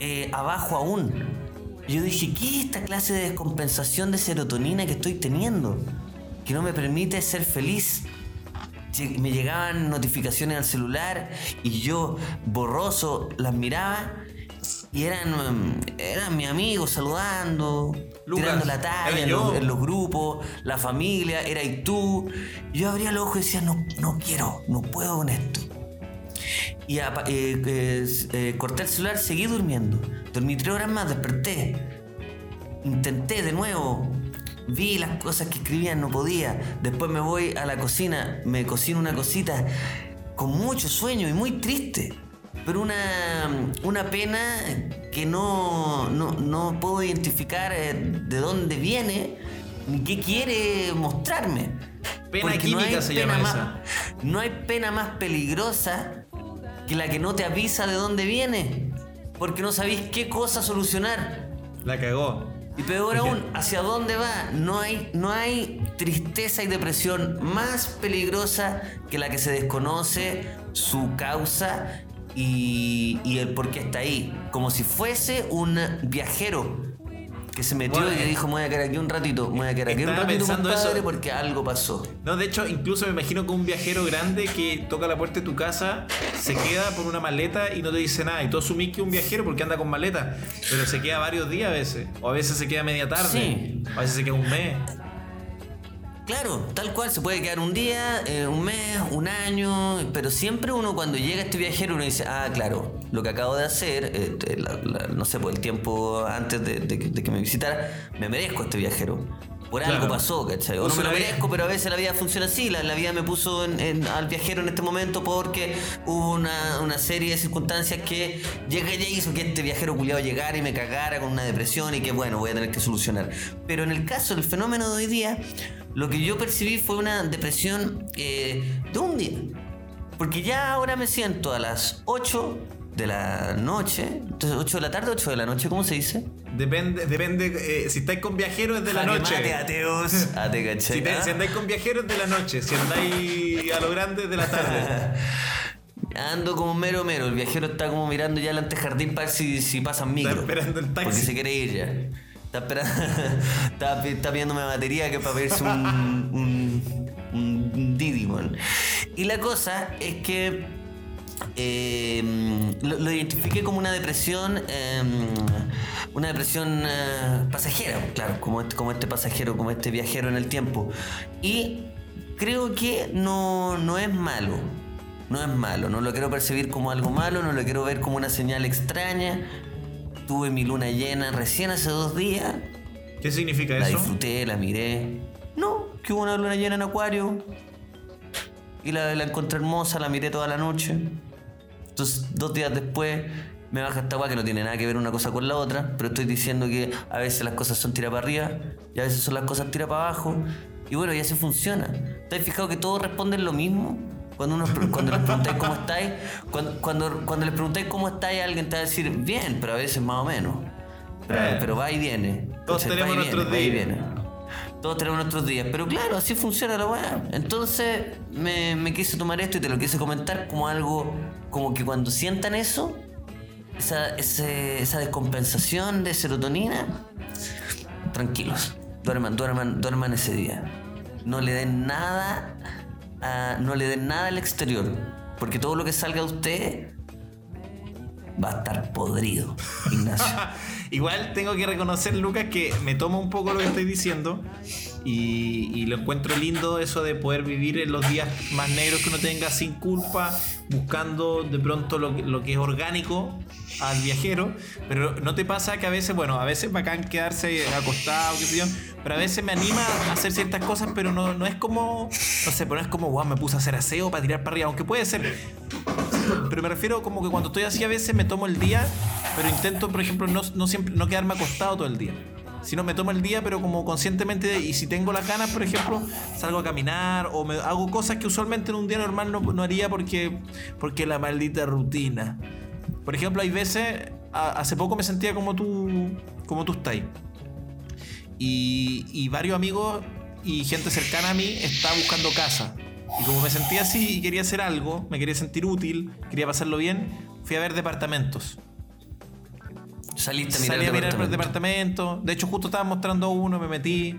Speaker 2: eh, abajo aún. Yo dije, ¿qué es esta clase de descompensación de serotonina que estoy teniendo? Que no me permite ser feliz. Me llegaban notificaciones al celular y yo, borroso, las miraba y eran, mm, eran mis amigos saludando,
Speaker 1: Lucas,
Speaker 2: tirando la talla en los, en los grupos, la familia, era y tú. Yo abría los ojos y decía, no, no quiero, no puedo con esto. Y apa- eh, eh, corté el celular, seguí durmiendo. Dormí tres horas más, desperté. Intenté de nuevo. Vi las cosas que escribían, no podía. Después me voy a la cocina, me cocino una cosita con mucho sueño y muy triste. Pero una, una pena que no, no, no puedo identificar eh, de dónde viene ni qué quiere mostrarme.
Speaker 1: Pena
Speaker 2: Porque
Speaker 1: química se llama
Speaker 2: más,
Speaker 1: esa.
Speaker 2: no hay pena más peligrosa que la que no te avisa de dónde viene. Porque no sabéis qué cosa solucionar.
Speaker 1: La cagó.
Speaker 2: Y peor aún, ¿hacia dónde va? No hay, no hay tristeza y depresión más peligrosa que la que se desconoce su causa y, y el por qué está ahí. Como si fuese un viajero que se metió
Speaker 1: Bueno,
Speaker 2: y que dijo, me voy a quedar aquí un ratito, me voy a quedar aquí un ratito,
Speaker 1: pensando eso.
Speaker 2: porque algo pasó.
Speaker 1: No, de hecho, incluso me imagino que un viajero grande que toca la puerta de tu casa se queda por una maleta y no te dice nada. Y tú asumís que es un viajero porque anda con maleta. Pero se queda varios días a veces. O a veces se queda media tarde.
Speaker 2: Sí.
Speaker 1: A veces se queda un mes.
Speaker 2: Claro, tal cual, se puede quedar un día, eh, un mes, un año, pero siempre uno cuando llega este viajero uno dice, ah, claro, lo que acabo de hacer, la- no sé, por el tiempo antes de, de que me visitara, me merezco este viajero. Por
Speaker 1: Claro.
Speaker 2: algo pasó, ¿cachai? O no me lo merezco, pero a veces la vida funciona así. La, la vida me puso en- en- al viajero en este momento porque hubo una, una serie de circunstancias que llega ya hizo que este viajero culiado llegara y me cagara con una depresión y que bueno, voy a tener que solucionar. Pero en el caso del fenómeno de hoy día, lo que yo percibí fue una depresión eh, de un día. Porque ya ahora me siento a las 8 de la noche. Entonces, 8 de la tarde, 8 de la noche, ¿cómo se dice?
Speaker 1: Depende, depende eh, si estáis con viajeros es de la noche.
Speaker 2: Mate, ateos. Ah, te caché.
Speaker 1: Si, te-
Speaker 2: ¿ah?
Speaker 1: si andáis con viajeros de la noche, si andáis a lo grande de la tarde.
Speaker 2: Ando como mero mero. El viajero está como mirando ya el antejardín para ver si, si pasan micro.
Speaker 1: esperando el taxi.
Speaker 2: Porque se quiere ir ya. Está esperando. está, está pidiéndome batería que para pedirse un, un, un Didi, man. Y la cosa es que eh, lo, lo identifiqué como una depresión, eh, una depresión eh, pasajera, claro, como este, como este pasajero, como este viajero en el tiempo. Y creo que no, no es malo, no es malo, no lo quiero percibir como algo malo, no lo quiero ver como una señal extraña. Tuve mi luna llena recién hace dos días,
Speaker 1: ¿Qué significa
Speaker 2: la
Speaker 1: eso?
Speaker 2: disfruté, la miré. No, que hubo una luna llena en Acuario. Y la, la encontré hermosa, la miré toda la noche. Entonces, dos días después, me baja esta agua que no tiene nada que ver una cosa con la otra. Pero estoy diciendo que a veces las cosas son tira para arriba y a veces son las cosas tira para abajo. Y bueno, y así funciona. ¿Te has fijado que todos responden lo mismo? Cuando, uno, cuando les preguntáis cómo estáis, cuando, cuando, cuando les preguntáis cómo estáis, alguien te va a decir bien, pero a veces más o menos. Pero,
Speaker 1: Eh.
Speaker 2: pero va y viene.
Speaker 1: Todos
Speaker 2: ¿cachai?
Speaker 1: tenemos
Speaker 2: Va y viene,
Speaker 1: nuestros días.
Speaker 2: Todos tenemos nuestros días. Pero claro, así funciona la weá. Entonces me, me quise tomar esto y te lo quise comentar como algo, como que cuando sientan eso, esa, ese- esa descompensación de serotonina, tranquilos. Duerman, duerman, duerman ese día. No le den nada, a- no le den nada al exterior. Porque todo lo que salga de usted va a estar podrido, Ignacio.
Speaker 1: Igual tengo que reconocer, Lucas, que me toma un poco lo que estoy diciendo y, lo encuentro lindo eso de poder vivir en los días más negros que uno tenga sin culpa, buscando de pronto lo, que- es orgánico al viajero. Pero no te pasa que a veces, bueno, a veces es bacán quedarse acostado, qué pero a veces me anima a hacer ciertas cosas, pero no, no es como, no sé, pero no es como, wow, me puse a hacer aseo para tirar para arriba, aunque puede ser. Pero me refiero como que cuando estoy así a veces me tomo el día, pero intento, por ejemplo, no, no siempre no quedarme acostado todo el día. Sino me tomo el día, pero como conscientemente, y si tengo las ganas, por ejemplo, salgo a caminar o me hago cosas que usualmente en un día normal no, no haría porque, porque la maldita rutina. Por ejemplo, hay veces, a- hace poco me sentía como tú, como tú estás. Y, y varios amigos y gente cercana a mí está buscando casa. Y como me sentía así y quería hacer algo, me quería sentir útil, quería pasarlo bien, fui a ver departamentos.
Speaker 2: Saliste a mirar
Speaker 1: Salí a mirar el
Speaker 2: departamento.
Speaker 1: De hecho, justo estaban mostrando uno, me metí.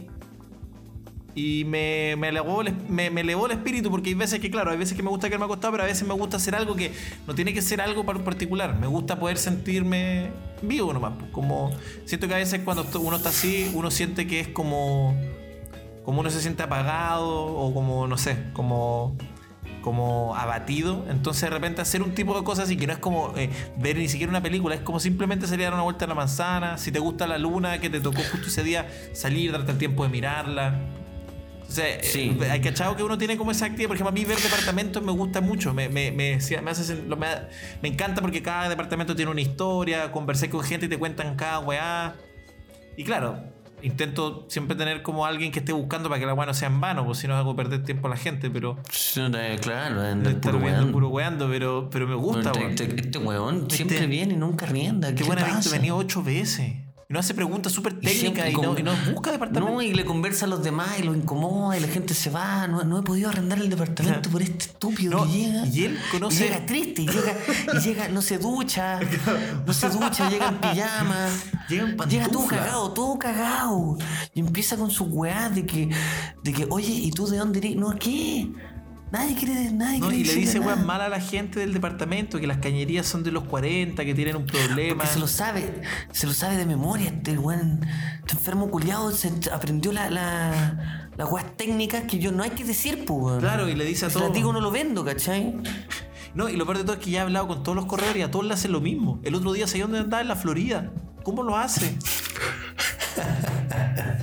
Speaker 1: Y me, me, elevó el, me, me elevó el espíritu, porque hay veces que, claro, hay veces que me gusta quedarme acostado, pero a veces me gusta hacer algo que no tiene que ser algo par- particular. Me gusta poder sentirme vivo nomás. pues, Como, siento que a veces cuando uno está así, uno siente que es como. Como uno se siente apagado o como, no sé, como como abatido. Entonces de repente hacer un tipo de cosas así que no es como eh, ver ni siquiera una película, es como simplemente salir a dar una vuelta a la manzana. Si te gusta la luna que te tocó justo ese día, salir, darte el tiempo de mirarla. O sea, eh,
Speaker 2: Sí.
Speaker 1: hay cachado que uno tiene como esa actividad. Por ejemplo, a mí ver departamentos me gusta mucho. Me, me, me, hace me, me encanta porque cada departamento tiene una historia. Conversé con gente y te cuentan cada weá. Y claro, intento siempre tener como alguien que esté buscando para que la weá no sea en vano, pues si no hago perder tiempo a la gente, pero
Speaker 2: eh, Claro,
Speaker 1: de
Speaker 2: anda
Speaker 1: estar
Speaker 2: puro
Speaker 1: viendo
Speaker 2: weón.
Speaker 1: puro weando, pero, pero me gusta,
Speaker 2: Este,
Speaker 1: weón.
Speaker 2: este- este weón siempre
Speaker 1: Este-
Speaker 2: viene y nunca rienda.
Speaker 1: Qué
Speaker 2: ¿Qué
Speaker 1: buena
Speaker 2: pasa?
Speaker 1: venido ocho veces. Y no hace preguntas súper técnicas y, no, y no busca departamento.
Speaker 2: No, y le conversa a los demás y lo incomoda y la gente se va. No, no he podido arrendar el departamento por este estúpido
Speaker 1: No,
Speaker 2: que llega.
Speaker 1: y él conoce-
Speaker 2: Y llega triste, y llega, y llega, no se ducha, no se ducha, llega en pijama.
Speaker 1: Llega en
Speaker 2: Llega todo cagado, todo cagado. Y empieza con su weá de que, de que, oye, ¿y tú de dónde eres? No, ¿qué? Nadie quiere, nadie
Speaker 1: No,
Speaker 2: quiere
Speaker 1: y le dice weón mal a la gente del departamento, que las cañerías son de los 40, que tienen un problema.
Speaker 2: Porque se lo sabe, se lo sabe de memoria. Este weón, este enfermo culiado, se aprendió la, la, las weas técnicas que yo no hay que decir, pues.
Speaker 1: Claro, y le dice a
Speaker 2: Si las
Speaker 1: todos.
Speaker 2: digo, no lo vendo, ¿cachai?
Speaker 1: No, y lo peor de todo es que ya he hablado con todos los corredores y a todos le hacen lo mismo. El otro día sabía dónde andaba en la Florida. ¿Cómo lo hace?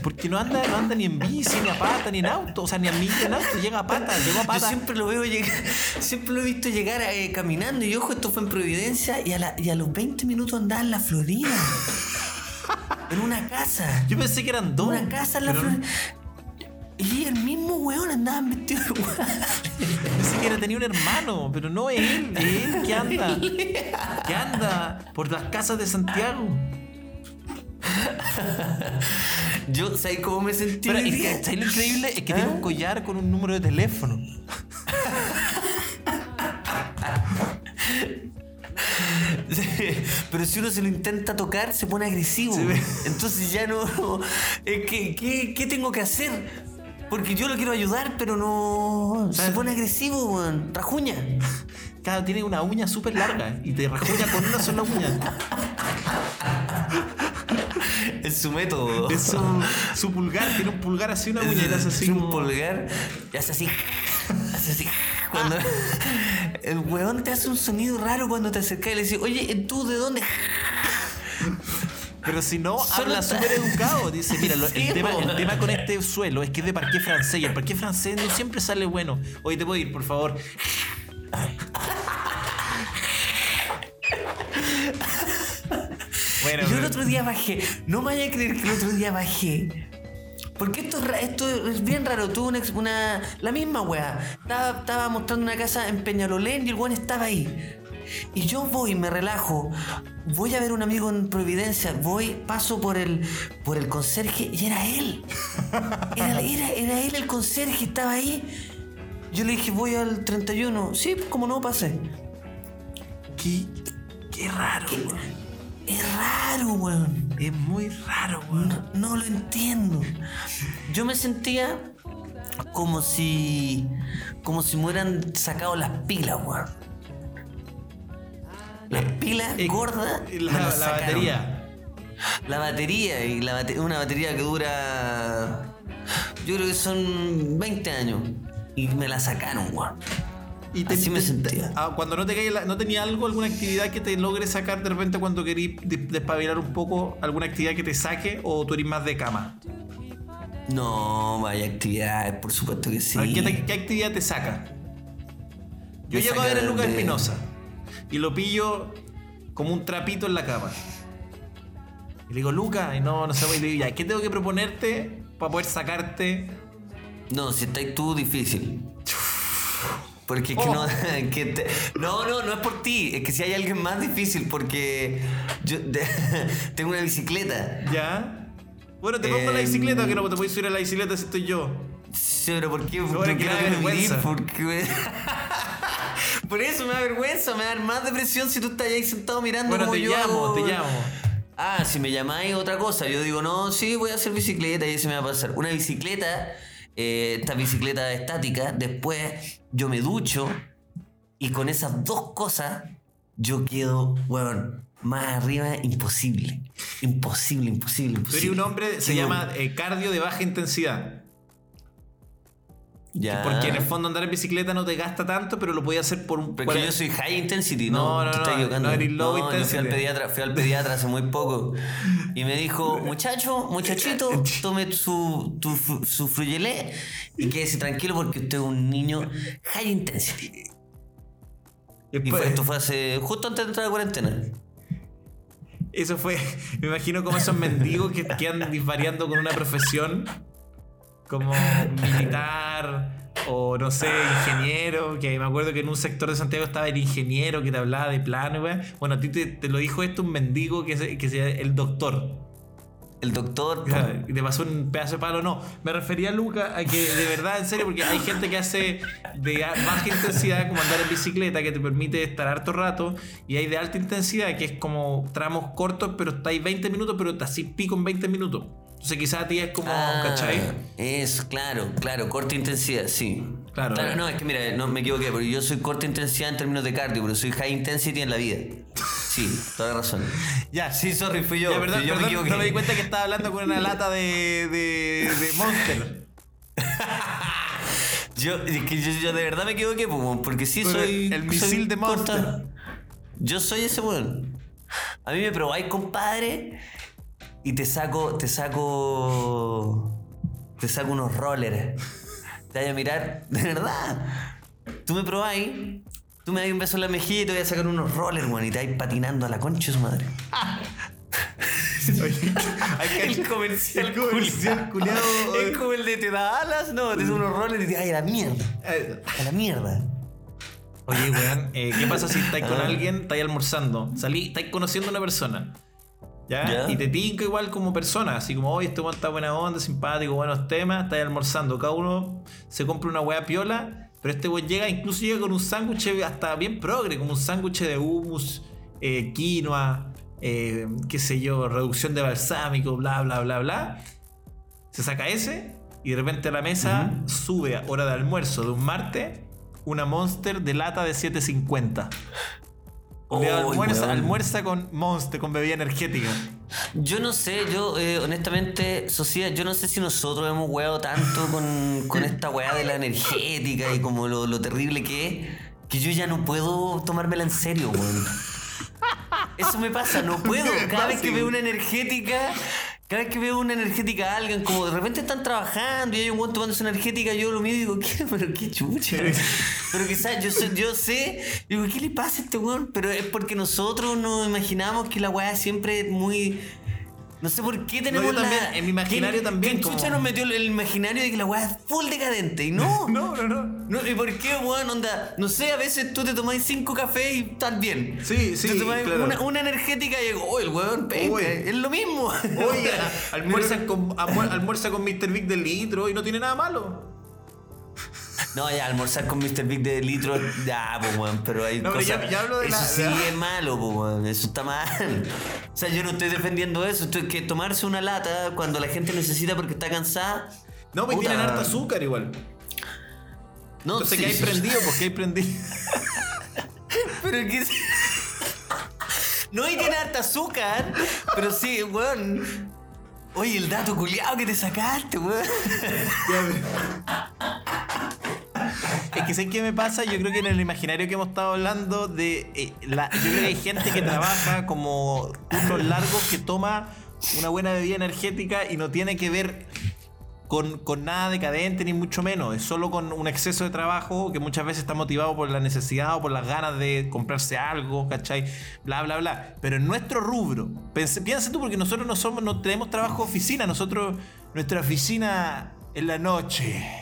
Speaker 1: Porque no anda, no anda ni en bici, ni a pata, ni en auto. O sea, ni a mí ni en auto. Llega a pata, llegó a
Speaker 2: Yo
Speaker 1: pata.
Speaker 2: siempre lo veo llegar, siempre lo he visto llegar eh, caminando. Y ojo, esto fue en Providencia y a, la- y a los 20 minutos andaba en la Florida. en una casa.
Speaker 1: Yo pensé que eran dos.
Speaker 2: una casa en la
Speaker 1: pero
Speaker 2: Florida. Y el mismo weón andaba vestido igual.
Speaker 1: Ni siquiera tenía un hermano, pero no es él, es él que anda. Que anda por las casas de Santiago.
Speaker 2: Yo, ¿sabes cómo me sentí?
Speaker 1: Pero
Speaker 2: hoy
Speaker 1: es
Speaker 2: día?
Speaker 1: que, ¿sabes lo increíble? Es que
Speaker 2: ¿Ah?
Speaker 1: tiene un collar con un número de teléfono.
Speaker 2: Pero si uno se lo intenta tocar, se pone agresivo.
Speaker 1: Sí.
Speaker 2: Entonces ya no. Es que, ¿qué, qué tengo que hacer? Porque yo lo quiero ayudar, pero no. Se pone agresivo, weón. Rajuña.
Speaker 1: Claro, tiene una uña súper larga y te rajuña con una sola uña.
Speaker 2: Es su método.
Speaker 1: Es su, su pulgar, tiene un pulgar así, una uña así.
Speaker 2: Un
Speaker 1: como-
Speaker 2: pulgar y hace así. Hace así. Cuando el weón te hace un sonido raro cuando te acercas y le dices, oye, ¿tú de dónde?
Speaker 1: Pero si no,
Speaker 2: Solo
Speaker 1: habla súper educado. Dice, mira, lo-
Speaker 2: Sí,
Speaker 1: el, tema,
Speaker 2: po.
Speaker 1: el tema con este suelo es que es de parqué francés y el parqué francés no siempre sale bueno. Oye, te puedo ir, por favor. Bueno,
Speaker 2: yo el otro día bajé. No me vaya a creer que el otro día bajé. Porque esto esto es bien raro. Tuve una, una- La misma weá. Estaba, estaba mostrando una casa en Peñalolén y el weón estaba ahí. Y yo voy, me relajo. Voy a ver un amigo en Providencia. Voy, paso por el, por el conserje y era él. Era, era, era él el conserje, estaba ahí. Yo le dije, voy al 31. Sí, como no pasé.
Speaker 1: qué, qué raro, weón.
Speaker 2: Es raro, weón.
Speaker 1: Es muy raro, weón.
Speaker 2: No, no lo entiendo. Yo me sentía como si. como si me hubieran sacado las pilas, weón. Las pilas
Speaker 1: Eh,
Speaker 2: gordas.
Speaker 1: La, la
Speaker 2: sacaron.
Speaker 1: batería.
Speaker 2: La batería, y la bate- una batería que dura. Yo creo que son 20 años. Y me la sacaron, weón.
Speaker 1: Y
Speaker 2: Así me sentía.
Speaker 1: ah, cuando no te cae la- no tenía algo, alguna actividad que te logre sacar de repente cuando querís de- despabilar un poco, alguna actividad que te saque o tú eres más de cama.
Speaker 2: No, vaya actividades, por supuesto que sí.
Speaker 1: ¿qué, te- qué actividad te saca? Yo
Speaker 2: Me
Speaker 1: llego a ver a Lucas
Speaker 2: de-
Speaker 1: Espinosa y lo pillo como un trapito en la cama. Y le digo, Lucas, y no, no sé, y le digo, ya, ¿qué tengo que proponerte para poder sacarte?
Speaker 2: No, si estáis tú, difícil. Porque es que
Speaker 1: Oh.
Speaker 2: no. que te- no, no, no es por ti. Es que si hay alguien más difícil, porque yo de- tengo una bicicleta.
Speaker 1: ¿Ya? Bueno, te pongo la
Speaker 2: Em,
Speaker 1: bicicleta, que no te puedes subir a la bicicleta si estoy yo.
Speaker 2: Sí, pero ¿por qué?
Speaker 1: Ahora
Speaker 2: ¿Por
Speaker 1: que
Speaker 2: qué
Speaker 1: le
Speaker 2: no
Speaker 1: da
Speaker 2: quiero
Speaker 1: vergüenza.
Speaker 2: Porque me- Por eso me da vergüenza, me da más depresión si tú estás ahí sentado mirando
Speaker 1: Bueno,
Speaker 2: como
Speaker 1: te
Speaker 2: yo
Speaker 1: llamo,
Speaker 2: hago.
Speaker 1: te llamo.
Speaker 2: Ah, si me llamáis otra cosa, yo digo, no, sí, voy a hacer bicicleta y eso me va a pasar. Una bicicleta, eh, esta bicicleta estática, después yo me ducho y con esas dos cosas yo quedo, weón, más arriba imposible. Imposible, imposible, imposible.
Speaker 1: eres un hombre, se llama eh, cardio de baja intensidad.
Speaker 2: Ya.
Speaker 1: Porque en el fondo andar en bicicleta no te gasta tanto, pero lo podías hacer por un...
Speaker 2: Porque
Speaker 1: por-
Speaker 2: yo soy high intensity,
Speaker 1: No,
Speaker 2: no,
Speaker 1: no,
Speaker 2: te
Speaker 1: no, no low
Speaker 2: yo fui al pediatra, fui al pediatra hace muy poco y me dijo, muchacho, muchachito, tome su, tu, su fruyelé y quédese tranquilo porque usted es un niño high intensity. Y
Speaker 1: Después-
Speaker 2: fue- esto fue hace, justo antes de entrar a la cuarentena.
Speaker 1: Eso fue, me imagino como esos mendigos que quedan disvariando con una profesión como militar o no sé, ingeniero, que me acuerdo que en un sector de Santiago estaba el ingeniero que te hablaba de plano, weón. Bueno, a ti te, te lo dijo esto un mendigo que es, que es el doctor.
Speaker 2: El doctor,
Speaker 1: Y te pasó un pedazo de palo. No, me refería a Luca a que de verdad, en serio, porque hay gente que hace de baja intensidad, como andar en bicicleta, que te permite estar harto rato, y hay de alta intensidad, que es como tramos cortos, pero estáis 20 minutos, pero te así pico en 20 minutos. Entonces quizás a ti es como,
Speaker 2: Ah,
Speaker 1: ¿cachai?
Speaker 2: Es, claro, claro, corta intensidad, sí.
Speaker 1: Claro.
Speaker 2: no, es que mira, no me equivoqué, porque yo soy corta intensidad en términos de cardio, pero soy high intensity en la vida. Sí, toda la razón.
Speaker 1: Ya,
Speaker 2: Sí, sorry, fui yo.
Speaker 1: Ya, perdón,
Speaker 2: yo me equivoqué.
Speaker 1: no me di cuenta que estaba hablando con una lata de, de, de Monster.
Speaker 2: Yo, es que yo, yo de verdad me equivoqué, pues, porque sí
Speaker 1: Pero
Speaker 2: soy.
Speaker 1: el misil
Speaker 2: soy
Speaker 1: de
Speaker 2: corta.
Speaker 1: Monster.
Speaker 2: Yo soy ese weón. A mí me probáis, compadre, y te saco, te saco. Te saco unos rollers. Te voy a mirar, de verdad. Tú me probáis, tú me das un beso en la mejilla y te voy a sacar unos rollers, weón, y te vais patinando a la concha de su madre.
Speaker 1: Oye, hay que-
Speaker 2: El comercial
Speaker 1: el comercial culiado.
Speaker 2: Es como el de te da alas, no, te da unos roles y te ay, a la mierda.
Speaker 1: Eh,
Speaker 2: A la mierda.
Speaker 1: Oye, weón, eh, ¿qué pasa si estáis con
Speaker 2: Ah.
Speaker 1: alguien, estáis almorzando, salí, estáis conociendo a una persona? ¿Ya? Y te tinca igual como persona, así como, oye, este weón está buena onda, simpático, buenos temas, estáis almorzando. Cada uno se compra una weá piola, pero este weón llega, incluso llega con un sándwich hasta bien progre, como un sándwich de hummus, eh, quinoa, eh, qué sé yo, reducción de balsámico, bla, bla, bla, bla. Se saca ese y de repente a la mesa sube a hora de almuerzo de un martes una Monster de lata de 7.50.
Speaker 2: Oh,
Speaker 1: almuerza, con Monster, con bebida energética.
Speaker 2: Yo no sé, yo eh, honestamente, Sociedad, yo no sé si nosotros hemos weado tanto con, con esta weá de la energética y como lo, lo terrible que es, que yo ya no puedo tomármela en serio, weón. Eso me pasa, no puedo. Cada vez que veo una energética, cada vez que veo una energética a alguien, como de repente están trabajando y hay un weón tomándose energética, yo lo miro y digo, ¿qué? Pero qué chucha. Pero quizás yo, sé- yo sé, digo, ¿qué le pasa a este weón? Pero es porque nosotros nos imaginamos que la weá siempre es muy. No sé por qué tenemos
Speaker 1: yo también,
Speaker 2: la-
Speaker 1: en mi imaginario
Speaker 2: ¿Quién-
Speaker 1: también,
Speaker 2: quién chucha
Speaker 1: como-
Speaker 2: nos metió el, imaginario de que la weá es full decadente? Y no.
Speaker 1: No, no, no.
Speaker 2: No, ¿Y por qué, weón? Onda, no sé, a veces tú te tomás cinco cafés y estás bien.
Speaker 1: Sí, sí,
Speaker 2: Te
Speaker 1: claro.
Speaker 2: una, una energética y digo, oh, el weón, penca,
Speaker 1: Oye.
Speaker 2: es lo mismo.
Speaker 1: Oye, almuerza con, almuer- almuerza con Mr. Big del litro y no tiene nada malo.
Speaker 2: No, ya, almorzar con Mr. Big de litro, ya, pues, weón, pero hay
Speaker 1: No, pero
Speaker 2: cosas...
Speaker 1: ya- ya hablo de
Speaker 2: eso
Speaker 1: la-
Speaker 2: sí es malo, pues, weón, eso está mal. O sea, yo no estoy defendiendo eso, estoy que tomarse una lata cuando la gente necesita porque está cansada...
Speaker 1: No, pues tienen harta azúcar igual.
Speaker 2: No,
Speaker 1: Entonces,
Speaker 2: sí,
Speaker 1: ¿qué hay
Speaker 2: sí.
Speaker 1: prendido? Pues que hay prendido.
Speaker 2: Pero que... No, y tiene harta azúcar, pero sí, weón... Oye, el dato culiado que te sacaste, weón.
Speaker 1: Es que sé qué me pasa, yo creo que en el imaginario que hemos estado hablando de eh, la, yo hay gente que trabaja como turnos largos que toma una buena bebida energética y no tiene que ver con, con nada decadente ni mucho menos, es solo con un exceso de trabajo que muchas veces está motivado por la necesidad o por las ganas de comprarse algo, ¿cachai? Bla, bla, bla. Pero en nuestro rubro, pense- piensa tú porque nosotros no somos, no tenemos trabajo de oficina, nosotros, nuestra oficina en la noche.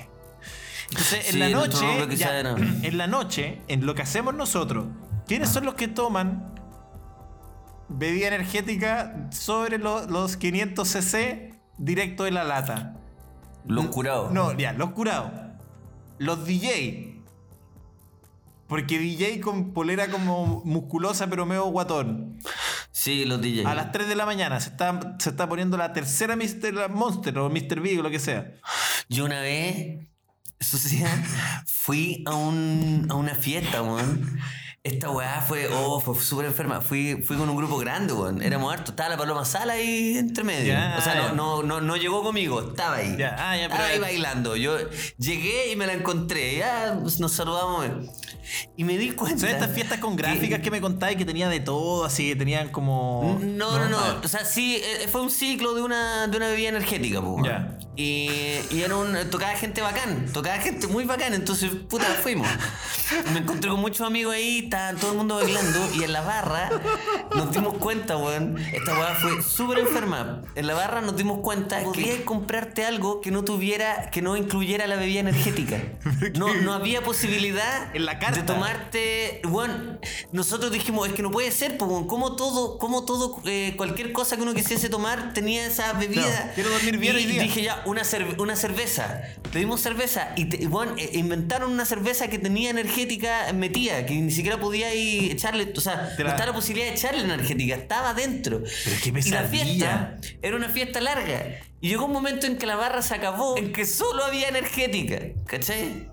Speaker 1: Entonces, en la noche, ya, en la noche, en lo que hacemos nosotros, ¿quiénes son los que toman bebida energética sobre lo- los 500 cc directo de la lata?
Speaker 2: Los curados.
Speaker 1: No, ya, los curados. Los DJ. Porque DJ con polera como musculosa pero medio guatón.
Speaker 2: Sí, los DJs.
Speaker 1: A las 3 de la mañana se está, se está poniendo la tercera Mr. Monster o Mr. Big o lo que sea.
Speaker 2: Yo una vez, sociedad, fui a, un, a una fiesta, weón. Esta weá fue, oh, fue súper enferma. Fui, fui con un grupo grande, weón. Éramos hartos. Estaba la Paloma Sala ahí entre medio.
Speaker 1: Ya,
Speaker 2: o sea, no, no, no, no llegó conmigo, estaba ahí.
Speaker 1: Ya, ah, ya,
Speaker 2: estaba ahí bailando. Yo llegué y me la encontré. Ya pues, nos saludamos. Y me di cuenta.
Speaker 1: Son estas fiestas con gráficas que, me contáis que tenía de todo, así que tenían como.
Speaker 2: No, no, no. O sea, sí, eh, fue un ciclo de una, de una bebida energética, pues.
Speaker 1: Ya.
Speaker 2: Y, y era un. Tocaba gente bacán. Tocaba gente muy bacán. Entonces, puta, fuimos. Me encontré con muchos amigos ahí, estaban todo el mundo bailando. Y en la barra nos dimos cuenta, weón. Esta weá fue súper enferma. En la barra nos dimos cuenta que podías comprarte algo que no tuviera, que no incluyera la bebida energética. No, no había posibilidad
Speaker 1: En la carta.
Speaker 2: de tomarte. Bueno, nosotros dijimos, es que no puede ser, pues, weón. como todo, como todo, eh, cualquier cosa que uno quisiese tomar tenía esa bebida.
Speaker 1: Claro, quiero dormir bien
Speaker 2: y
Speaker 1: hoy día.
Speaker 2: dije ya, una, cer- una cerveza. Pedimos cerveza y, te- bueno, eh, inventaron una cerveza que tenía energética metida, que ni siquiera podía ir echarle, o sea, no estaba la posibilidad de echarle energética, estaba dentro.
Speaker 1: Pero qué
Speaker 2: y la
Speaker 1: pesadilla.
Speaker 2: fiesta era una fiesta larga. Y llegó un momento en que la barra se acabó, en que solo había energética, ¿cachai?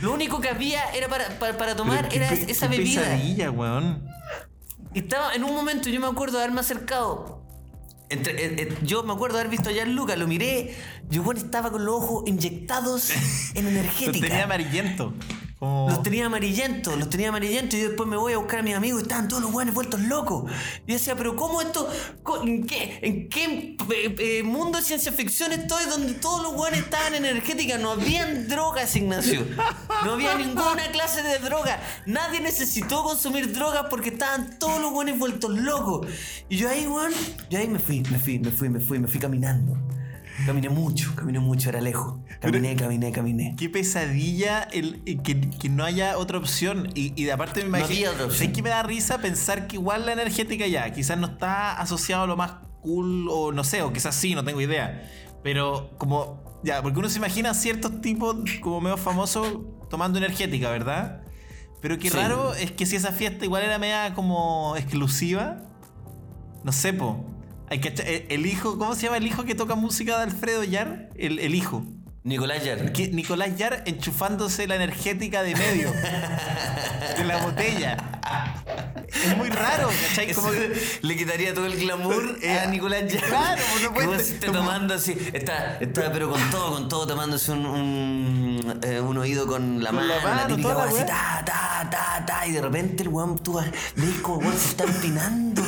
Speaker 2: Lo único que había era para, para, para tomar era esa
Speaker 1: qué
Speaker 2: bebida.
Speaker 1: pesadilla, weón.
Speaker 2: Y estaba en un momento, yo me acuerdo de haberme acercado. Entre, eh, eh, yo me acuerdo haber visto a Gianluca, lo miré. Yo, bueno, estaba con los ojos inyectados en
Speaker 1: Lo
Speaker 2: energética.
Speaker 1: tenía amarillento.
Speaker 2: Los tenía amarillentos, los tenía amarillentos y después me voy a buscar a mis amigos y estaban todos los hueones vueltos locos. Y yo decía, pero ¿cómo esto? ¿En qué, en qué eh, eh, mundo de ciencia ficción estoy donde todos los hueones estaban energéticas? No habían drogas, Ignacio. No había ninguna clase de droga. Nadie necesitó consumir drogas porque estaban todos los hueones vueltos locos. Y yo ahí, weón, yo ahí me fui, me fui, me fui, me fui, me fui caminando. Caminé mucho, caminé mucho, era lejos. Caminé, caminé, caminé.
Speaker 1: Qué pesadilla el, el que, que no haya otra opción. Y, y de aparte me
Speaker 2: No
Speaker 1: imagino.
Speaker 2: opción.
Speaker 1: sé que me da risa pensar que igual la energética ya, quizás no está asociado a lo más cool, o no sé, o quizás sí, no tengo idea. Pero como. Ya, porque uno se imagina ciertos tipos como medio famosos tomando energética, ¿verdad? Pero qué
Speaker 2: Sí.
Speaker 1: raro es que si esa fiesta igual era media como exclusiva. No sé, po. Hay que, el, el hijo, ¿cómo se llama el hijo que toca música de Alfredo Yar? El, el hijo.
Speaker 2: Nicolás Yar.
Speaker 1: Que Nicolás Yar enchufándose la energética de medio de la botella. Es muy raro, ¿cachai? Como que-
Speaker 2: le quitaría todo el glamour
Speaker 1: Eh,
Speaker 2: a Nicolás Yar.
Speaker 1: claro, no puede
Speaker 2: Como
Speaker 1: ser-
Speaker 2: si esté tomando así. Está, está pero con todo, con todo, tomándose un, un, eh, un oído con la
Speaker 1: Con
Speaker 2: mano,
Speaker 1: la mano, toda la
Speaker 2: así, ta, ta, ta, ta, y de repente el weón, tú ves como weón se está empinando.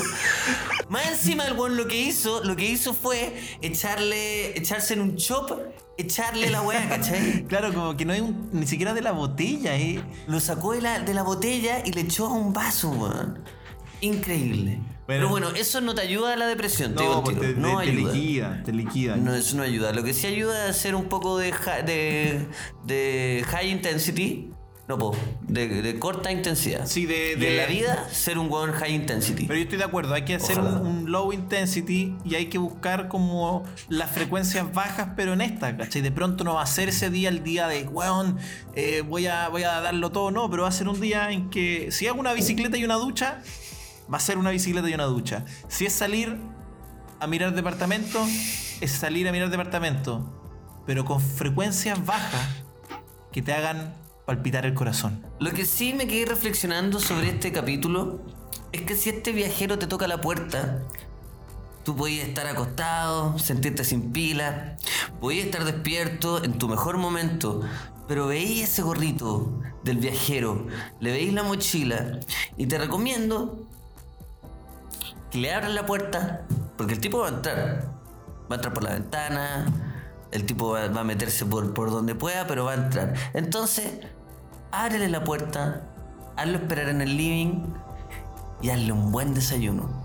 Speaker 2: Más encima el weón lo que hizo, lo que hizo fue echarle, echarse en un chop, echarle la weá, ¿cachai?
Speaker 1: Claro, como que no hay un- ni siquiera de la botella, ¿eh?
Speaker 2: Lo sacó de la, de la botella y le echó a un vaso, weón. Increíble. Pero bueno, eso no te ayuda a la depresión, te digo
Speaker 1: No, pues
Speaker 2: tiro.
Speaker 1: te,
Speaker 2: no
Speaker 1: te- te
Speaker 2: ayuda.
Speaker 1: liquida, te liquida.
Speaker 2: No, eso no ayuda. Lo que sí ayuda es hacer un poco de, de high intensity. No, po, de, de corta intensidad.
Speaker 1: Sí, de-
Speaker 2: Y
Speaker 1: de-
Speaker 2: en la vida, ser un weón high intensity.
Speaker 1: Pero yo estoy de acuerdo, hay que hacer un low intensity y hay que buscar como las frecuencias bajas, pero en esta, ¿cachai? De pronto no va a ser ese día el día de, weón, eh, voy, a, voy a darlo todo, no, pero va a ser un día en que si hago una bicicleta y una ducha, va a ser una bicicleta y una ducha. Si es salir a mirar departamento, es salir a mirar departamento, pero con frecuencias bajas que te hagan palpitar el corazón.
Speaker 2: Lo que sí me quedé reflexionando sobre este capítulo es que si este viajero te toca la puerta, tú podías estar acostado, sentirte sin pila, podías estar despierto en tu mejor momento, pero veis ese gorrito del viajero, le veis la mochila y te recomiendo que le abras la puerta, porque el tipo va a entrar, va a entrar por la ventana, el tipo va, a meterse por, por donde pueda, pero va a entrar. Entonces, ábrele la puerta, hazlo esperar en el living y hazle un buen desayuno.